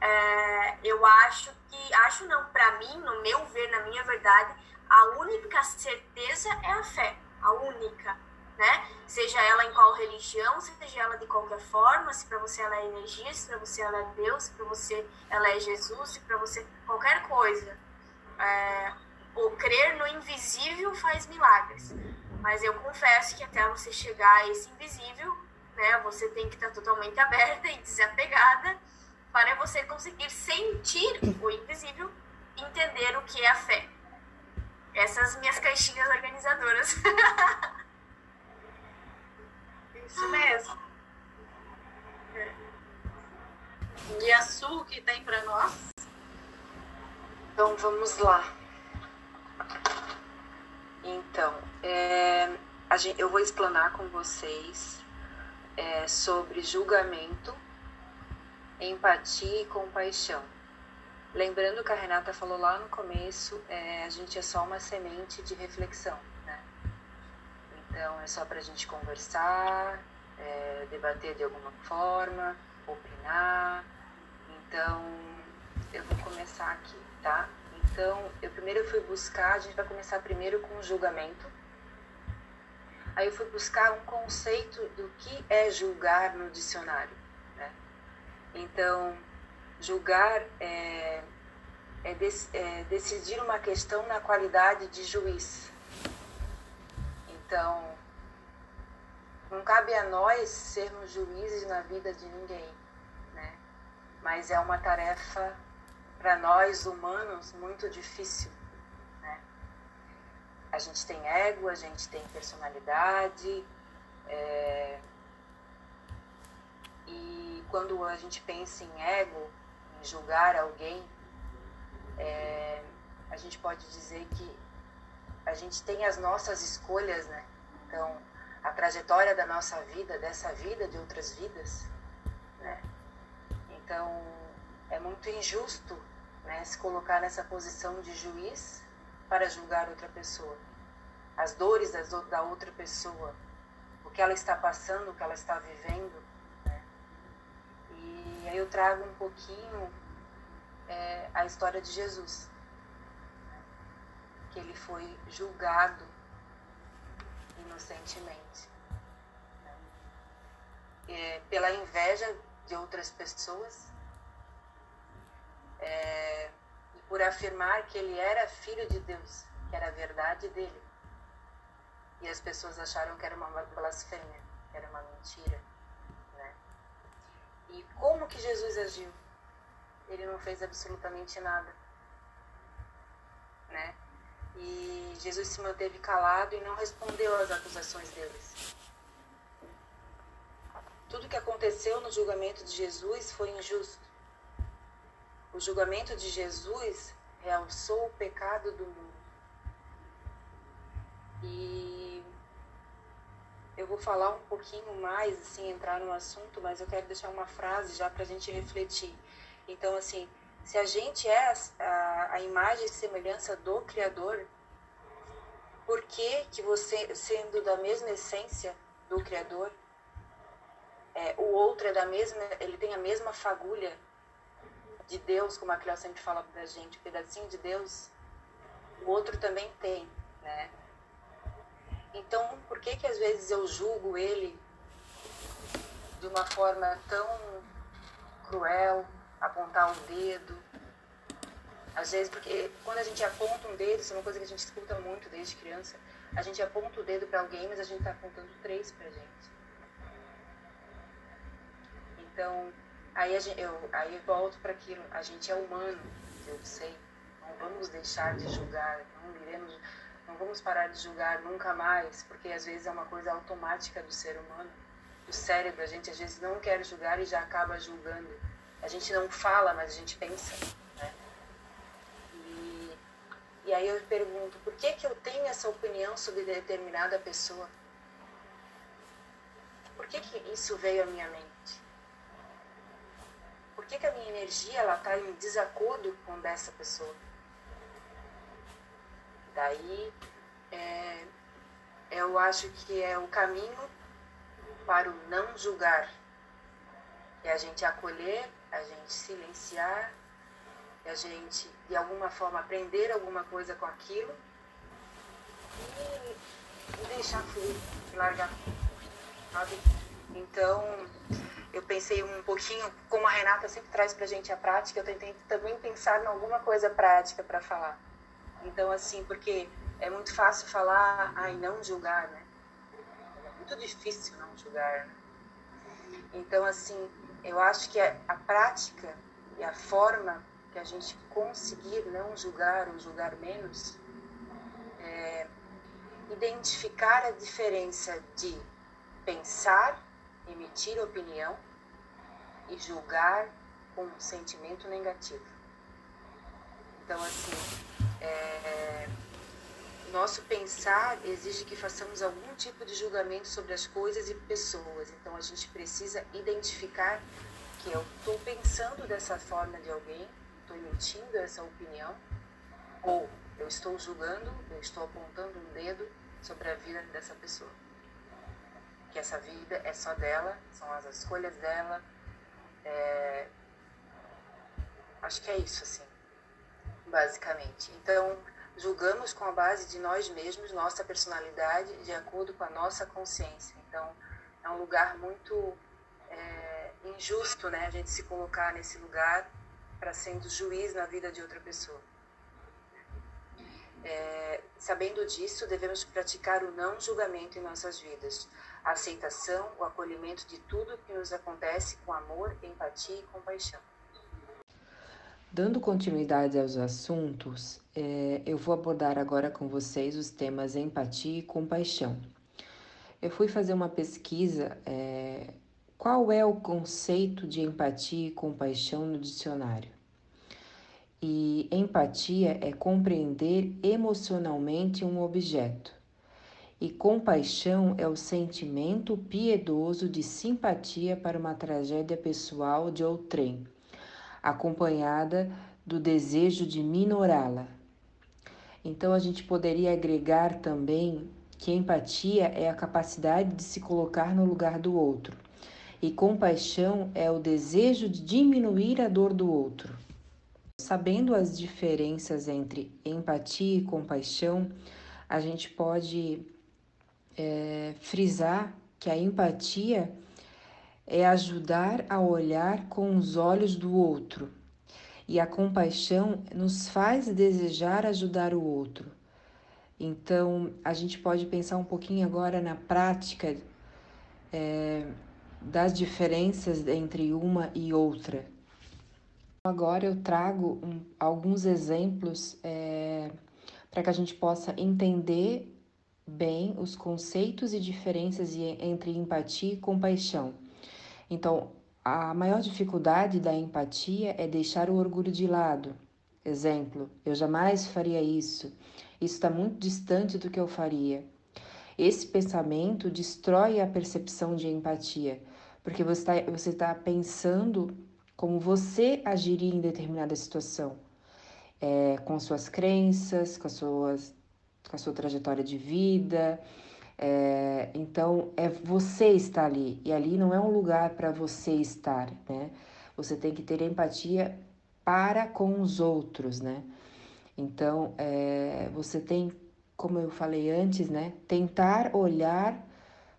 é, eu acho que, acho não, para mim, no meu ver, na minha verdade, a única certeza é a fé, a única, né? Seja ela em qual religião, seja ela de qualquer forma, se para você ela é energia, se para você ela é Deus, se para você ela é Jesus, se para você qualquer coisa. É, o crer no invisível faz milagres. Mas eu confesso que até você chegar a esse invisível, né, você tem que estar totalmente aberta e desapegada para você conseguir sentir o invisível, entender o que é a fé. Essas minhas caixinhas organizadoras. Isso mesmo. E a Su que tem para nós? Então vamos lá. Então, é, gente, eu vou explanar com vocês é, sobre julgamento, empatia e compaixão. Lembrando que a Renata falou lá no começo, é, a gente é só uma semente de reflexão, né? Então é só para a gente conversar, é, debater de alguma forma, opinar. Então eu vou começar aqui, tá? Então eu primeiro fui buscar, a gente vai começar primeiro com o julgamento. Aí eu fui buscar um conceito do que é julgar no dicionário? Então Julgar é, é, é decidir uma questão na qualidade de juiz. Então, não cabe a nós sermos juízes na vida de ninguém, né? Mas é uma tarefa para nós humanos muito difícil, né? A gente tem ego, a gente tem personalidade, é... e quando a gente pensa em ego, julgar alguém, é, a gente pode dizer que a gente tem as nossas escolhas, né? Então, a trajetória da nossa vida, dessa vida, de outras vidas, né? Então, é muito injusto né, se colocar nessa posição de juiz para julgar outra pessoa. As dores da outra pessoa, o que ela está passando, o que ela está vivendo? Aí eu trago um pouquinho é, a história de Jesus, que ele foi julgado inocentemente né? é, pela inveja de outras pessoas é, e por afirmar que ele era filho de Deus, que era a verdade dele. E as pessoas acharam que era uma blasfêmia, que era uma mentira. E como que Jesus agiu? Ele não fez absolutamente nada. Né? E Jesus se manteve calado e não respondeu às acusações deles. Tudo que aconteceu no julgamento de Jesus foi injusto. O julgamento de Jesus realçou o pecado do mundo. E eu vou falar um pouquinho mais, assim, entrar no assunto, mas eu quero deixar uma frase já para a gente refletir. Então, assim, se a gente é a, a imagem e semelhança do Criador, por que, que você, sendo da mesma essência do Criador, é, o outro é da mesma, ele tem a mesma fagulha de Deus, como a Cléo sempre fala pra gente, um pedacinho de Deus, o outro também tem, né? Então, por que que às vezes eu julgo ele de uma forma tão cruel, apontar o dedo? Às vezes, porque quando a gente aponta um dedo, isso é uma coisa que a gente escuta muito desde criança, a gente aponta o dedo para alguém, mas a gente está apontando três para gente. Então, aí, gente, eu, aí eu volto para aquilo, a gente é humano, eu sei, não vamos deixar de julgar, não iremos, não vamos parar de julgar nunca mais, porque às vezes é uma coisa automática do ser humano, do cérebro, a gente às vezes não quer julgar e já acaba julgando. A gente não fala, mas a gente pensa, né? E, e aí eu pergunto, por que que eu tenho essa opinião sobre determinada pessoa? Por que que isso veio à minha mente? Por que, que a minha energia está em desacordo com dessa pessoa? Daí é, eu acho que é o caminho para o não julgar. É a gente acolher, a gente silenciar, é a gente de alguma forma aprender alguma coisa com aquilo e, deixar fluir, largar. Sabe? Então, eu pensei um pouquinho, como a Renata sempre traz pra gente a prática, eu tentei também pensar em alguma coisa prática para falar. Então, assim, porque é muito fácil falar, ai, não julgar, né? É muito difícil não julgar. Né? Então, assim, eu acho que a, a prática e a forma que a gente conseguir não julgar ou julgar menos é identificar a diferença de pensar emitir opinião e julgar com um sentimento negativo. Então, assim, é, nosso pensar exige que façamos algum tipo de julgamento sobre as coisas e pessoas. Então, a gente precisa identificar que eu estou pensando dessa forma de alguém, estou emitindo essa opinião, ou eu estou julgando, eu estou apontando um dedo sobre a vida dessa pessoa que essa vida é só dela, são as escolhas dela. É... Acho que é isso, assim, basicamente. Então, julgamos com a base de nós mesmos, nossa personalidade, de acordo com a nossa consciência. Então, é um lugar muito é, injusto, né? A gente se colocar nesse lugar para sendo juiz na vida de outra pessoa. É, sabendo disso, devemos praticar o não julgamento em nossas vidas, a aceitação, o acolhimento de tudo que nos acontece com amor, empatia e compaixão. Dando continuidade aos assuntos, é, eu vou abordar agora com vocês os temas empatia e compaixão. Eu fui fazer uma pesquisa é, qual é o conceito de empatia e compaixão no dicionário. E empatia é compreender emocionalmente um objeto e compaixão é o sentimento piedoso de simpatia para uma tragédia pessoal de outrem, acompanhada do desejo de minorá-la. Então a gente poderia agregar também que empatia é a capacidade de se colocar no lugar do outro e compaixão é o desejo de diminuir a dor do outro. Sabendo as diferenças entre empatia e compaixão, a gente pode é, frisar que a empatia é ajudar a olhar com os olhos do outro, e a compaixão nos faz desejar ajudar o outro. Então, a gente pode pensar um pouquinho agora na prática é, das diferenças entre uma e outra. Agora eu trago um, alguns exemplos é, para que a gente possa entender bem os conceitos e diferenças entre empatia e compaixão. Então, a maior dificuldade da empatia é deixar o orgulho de lado. Exemplo, eu jamais faria isso. Isso está muito distante do que eu faria. Esse pensamento destrói a percepção de empatia, porque você está você tá pensando como você agiria em determinada situação, é, com suas crenças, com, suas, com a sua trajetória de vida. É, então, é você estar ali, e ali não é um lugar para você estar, né? Você tem que ter empatia para com os outros, né? Então, é, você tem, como eu falei antes, né? Tentar olhar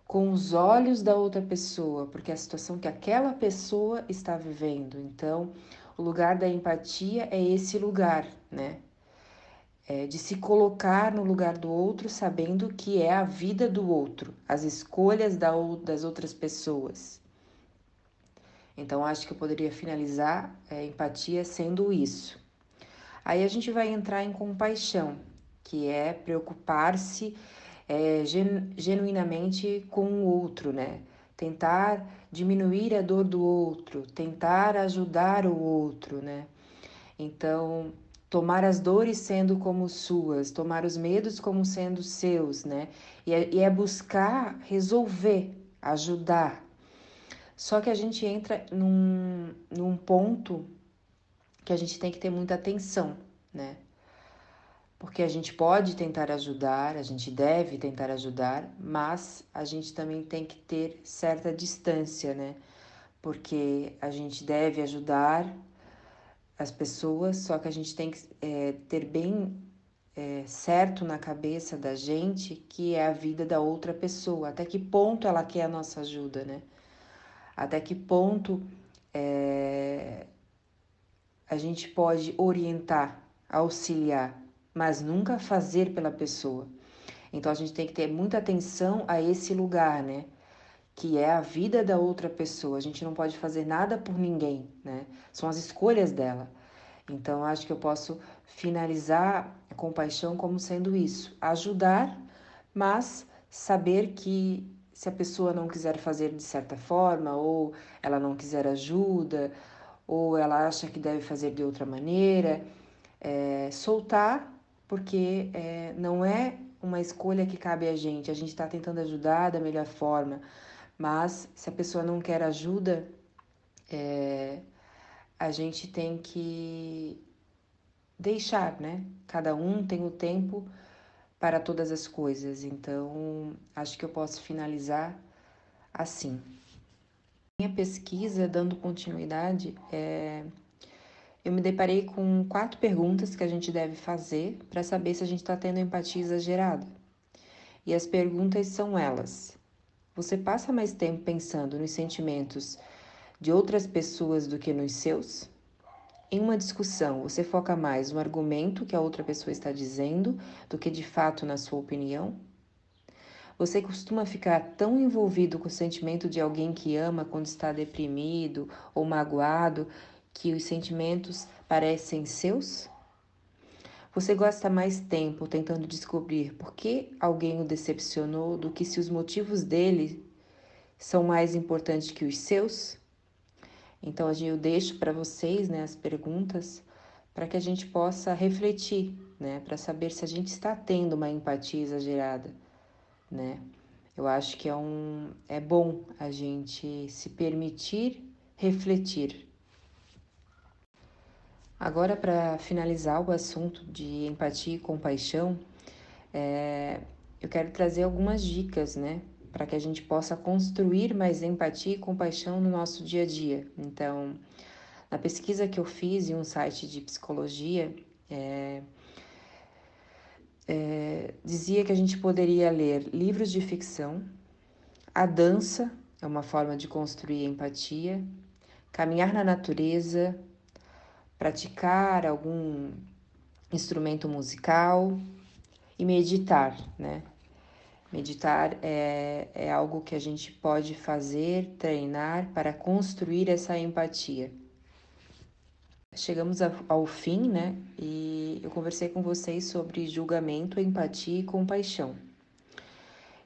com os olhos da outra pessoa, porque é a situação que aquela pessoa está vivendo. Então, o lugar da empatia é esse lugar, né? É de se colocar no lugar do outro, sabendo que é a vida do outro, as escolhas da, das outras pessoas. Então, acho que eu poderia finalizar é, empatia sendo isso. Aí a gente vai entrar em compaixão, que é preocupar-se é, genuinamente com o outro, né? Tentar diminuir a dor do outro, tentar ajudar o outro, né? Então, tomar as dores sendo como suas, tomar os medos como sendo seus, né? E é, e é buscar resolver, ajudar. Só que a gente entra num, num ponto que a gente tem que ter muita atenção, né? Porque a gente pode tentar ajudar, a gente deve tentar ajudar, mas a gente também tem que ter certa distância, né? Porque a gente deve ajudar as pessoas, só que a gente tem que é, ter bem é, certo na cabeça da gente que é a vida da outra pessoa, até que ponto ela quer a nossa ajuda, né? Até que ponto é, a gente pode orientar, auxiliar, mas nunca fazer pela pessoa. Então a gente tem que ter muita atenção a esse lugar, né? Que é a vida da outra pessoa. A gente não pode fazer nada por ninguém, né? São as escolhas dela. Então acho que eu posso finalizar a compaixão como sendo isso: ajudar, mas saber que se a pessoa não quiser fazer de certa forma ou ela não quiser ajuda, ou ela acha que deve fazer de outra maneira, é, soltar, porque é, não é uma escolha que cabe a gente, a gente está tentando ajudar da melhor forma, mas se a pessoa não quer ajuda, é, a gente tem que deixar, né? Cada um tem o tempo para todas as coisas, então acho que eu posso finalizar assim minha pesquisa, dando continuidade, é, eu me deparei com quatro perguntas que a gente deve fazer para saber se a gente está tendo empatia exagerada. E as perguntas são elas: Você passa mais tempo pensando nos sentimentos de outras pessoas do que nos seus? Em uma discussão, você foca mais no argumento que a outra pessoa está dizendo do que de fato na sua opinião? Você costuma ficar tão envolvido com o sentimento de alguém que ama quando está deprimido ou magoado que os sentimentos parecem seus? Você gasta mais tempo tentando descobrir por que alguém o decepcionou do que se os motivos dele são mais importantes que os seus? Então, eu deixo para vocês né, as perguntas para que a gente possa refletir, né, para saber se a gente está tendo uma empatia exagerada né? Eu acho que é um é bom a gente se permitir refletir. Agora, para finalizar o assunto de empatia e compaixão, é, eu quero trazer algumas dicas, né, para que a gente possa construir mais empatia e compaixão no nosso dia a dia. Então, na pesquisa que eu fiz em um site de psicologia, é, é, dizia que a gente poderia ler livros de ficção, a dança é uma forma de construir empatia, caminhar na natureza, praticar algum instrumento musical e meditar, né? Meditar é, é algo que a gente pode fazer, treinar para construir essa empatia. Chegamos ao fim, né? E eu conversei com vocês sobre julgamento, empatia e compaixão.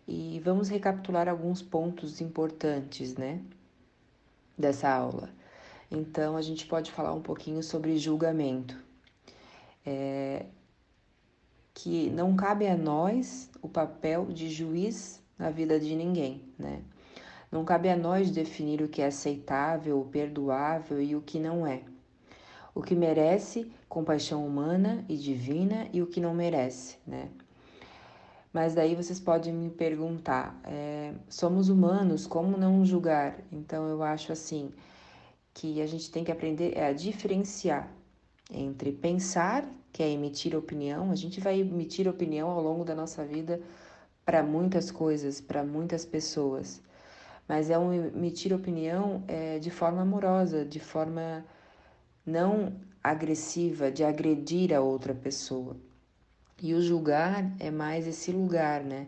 E vamos recapitular alguns pontos importantes, né? Dessa aula. Então, a gente pode falar um pouquinho sobre julgamento. É, que não cabe a nós o papel de juiz na vida de ninguém, né? Não cabe a nós definir o que é aceitável, perdoável e o que não é. O que merece compaixão humana e divina e o que não merece, né? Mas daí vocês podem me perguntar: é, somos humanos, como não julgar? Então eu acho assim que a gente tem que aprender a diferenciar entre pensar, que é emitir opinião, a gente vai emitir opinião ao longo da nossa vida para muitas coisas, para muitas pessoas, mas é um emitir opinião é, de forma amorosa, de forma não agressiva, de agredir a outra pessoa. E o julgar é mais esse lugar, né?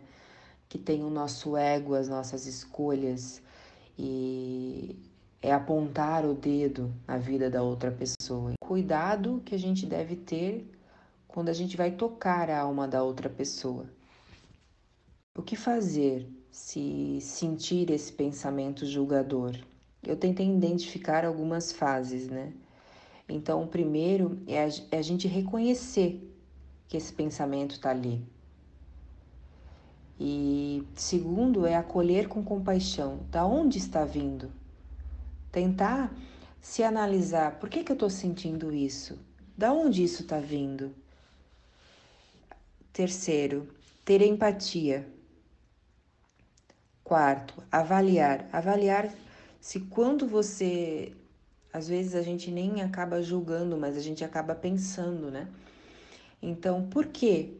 Que tem o nosso ego, as nossas escolhas e é apontar o dedo na vida da outra pessoa. Cuidado que a gente deve ter quando a gente vai tocar a alma da outra pessoa. O que fazer se sentir esse pensamento julgador? Eu tentei identificar algumas fases, né? Então, o primeiro é a, é a gente reconhecer que esse pensamento está ali. E segundo é acolher com compaixão. Da onde está vindo? Tentar se analisar. Por que, que eu estou sentindo isso? Da onde isso está vindo? Terceiro, ter empatia. Quarto, avaliar. Avaliar se quando você. Às vezes a gente nem acaba julgando, mas a gente acaba pensando, né? Então, por quê?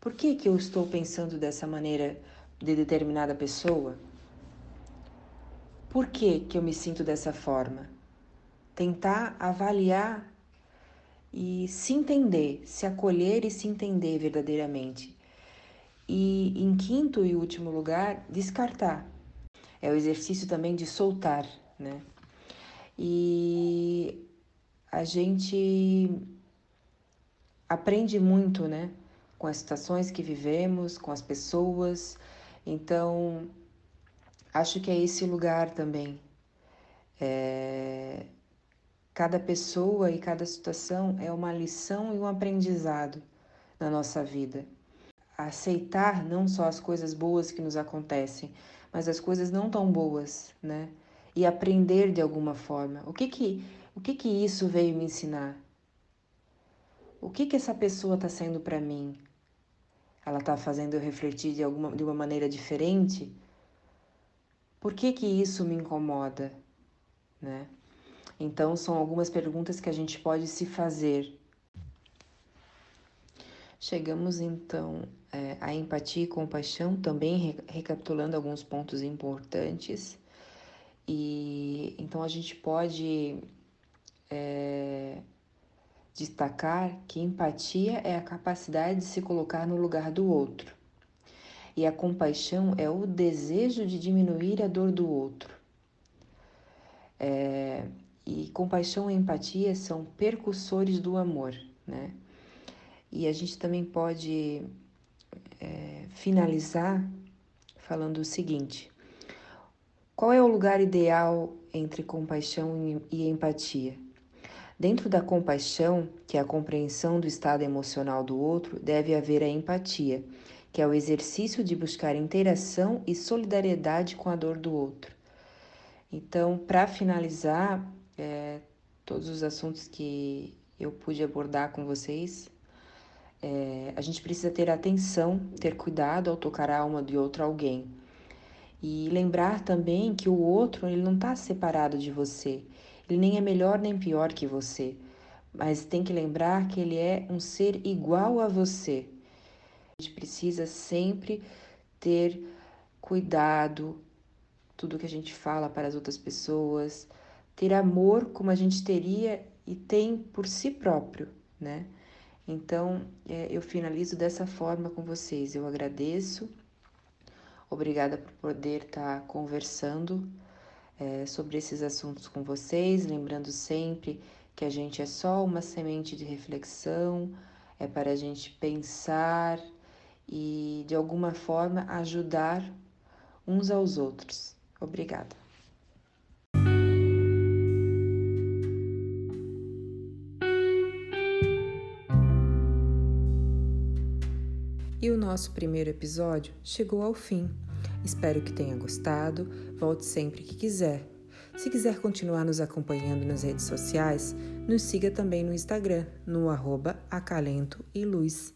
Por que, que eu estou pensando dessa maneira de determinada pessoa? Por que, que eu me sinto dessa forma? Tentar avaliar e se entender, se acolher e se entender verdadeiramente. E em quinto e último lugar, descartar. É o exercício também de soltar, né? E a gente aprende muito, né? Com as situações que vivemos, com as pessoas. Então, Acho que é esse lugar também. É... Cada pessoa e cada situação é uma lição e um aprendizado na nossa vida. Aceitar não só as coisas boas que nos acontecem, mas as coisas não tão boas, né? E aprender de alguma forma. O que que, o que, que isso veio me ensinar? O que que essa pessoa está sendo para mim? Ela está fazendo eu refletir de alguma de uma maneira diferente? Por que que isso me incomoda, né? Então são algumas perguntas que a gente pode se fazer. Chegamos então é, à empatia e compaixão, também recapitulando alguns pontos importantes. E então a gente pode é, destacar que empatia é a capacidade de se colocar no lugar do outro. E a compaixão é o desejo de diminuir a dor do outro. É, e compaixão e empatia são percussores do amor, né? E a gente também pode é, finalizar falando o seguinte: qual é o lugar ideal entre compaixão e empatia? Dentro da compaixão, que é a compreensão do estado emocional do outro, deve haver a empatia, que é o exercício de buscar interação e solidariedade com a dor do outro. Então, para finalizar, é, todos os assuntos que eu pude abordar com vocês, é, a gente precisa ter atenção, ter cuidado ao tocar a alma de outro alguém. E lembrar também que o outro ele não está separado de você. Ele nem é melhor nem pior que você. Mas tem que lembrar que ele é um ser igual a você. A gente precisa sempre ter cuidado, tudo que a gente fala para as outras pessoas, ter amor como a gente teria e tem por si próprio, né? Então, é, eu finalizo dessa forma com vocês. Eu agradeço, obrigada por poder estar conversando é, sobre esses assuntos com vocês, lembrando sempre que a gente é só uma semente de reflexão, é para a gente pensar e de alguma forma ajudar uns aos outros. Obrigada. E o nosso primeiro episódio chegou ao fim. Espero que tenha gostado. Volte sempre que quiser. Se quiser continuar nos acompanhando nas redes sociais, nos siga também no Instagram, no arroba e luz.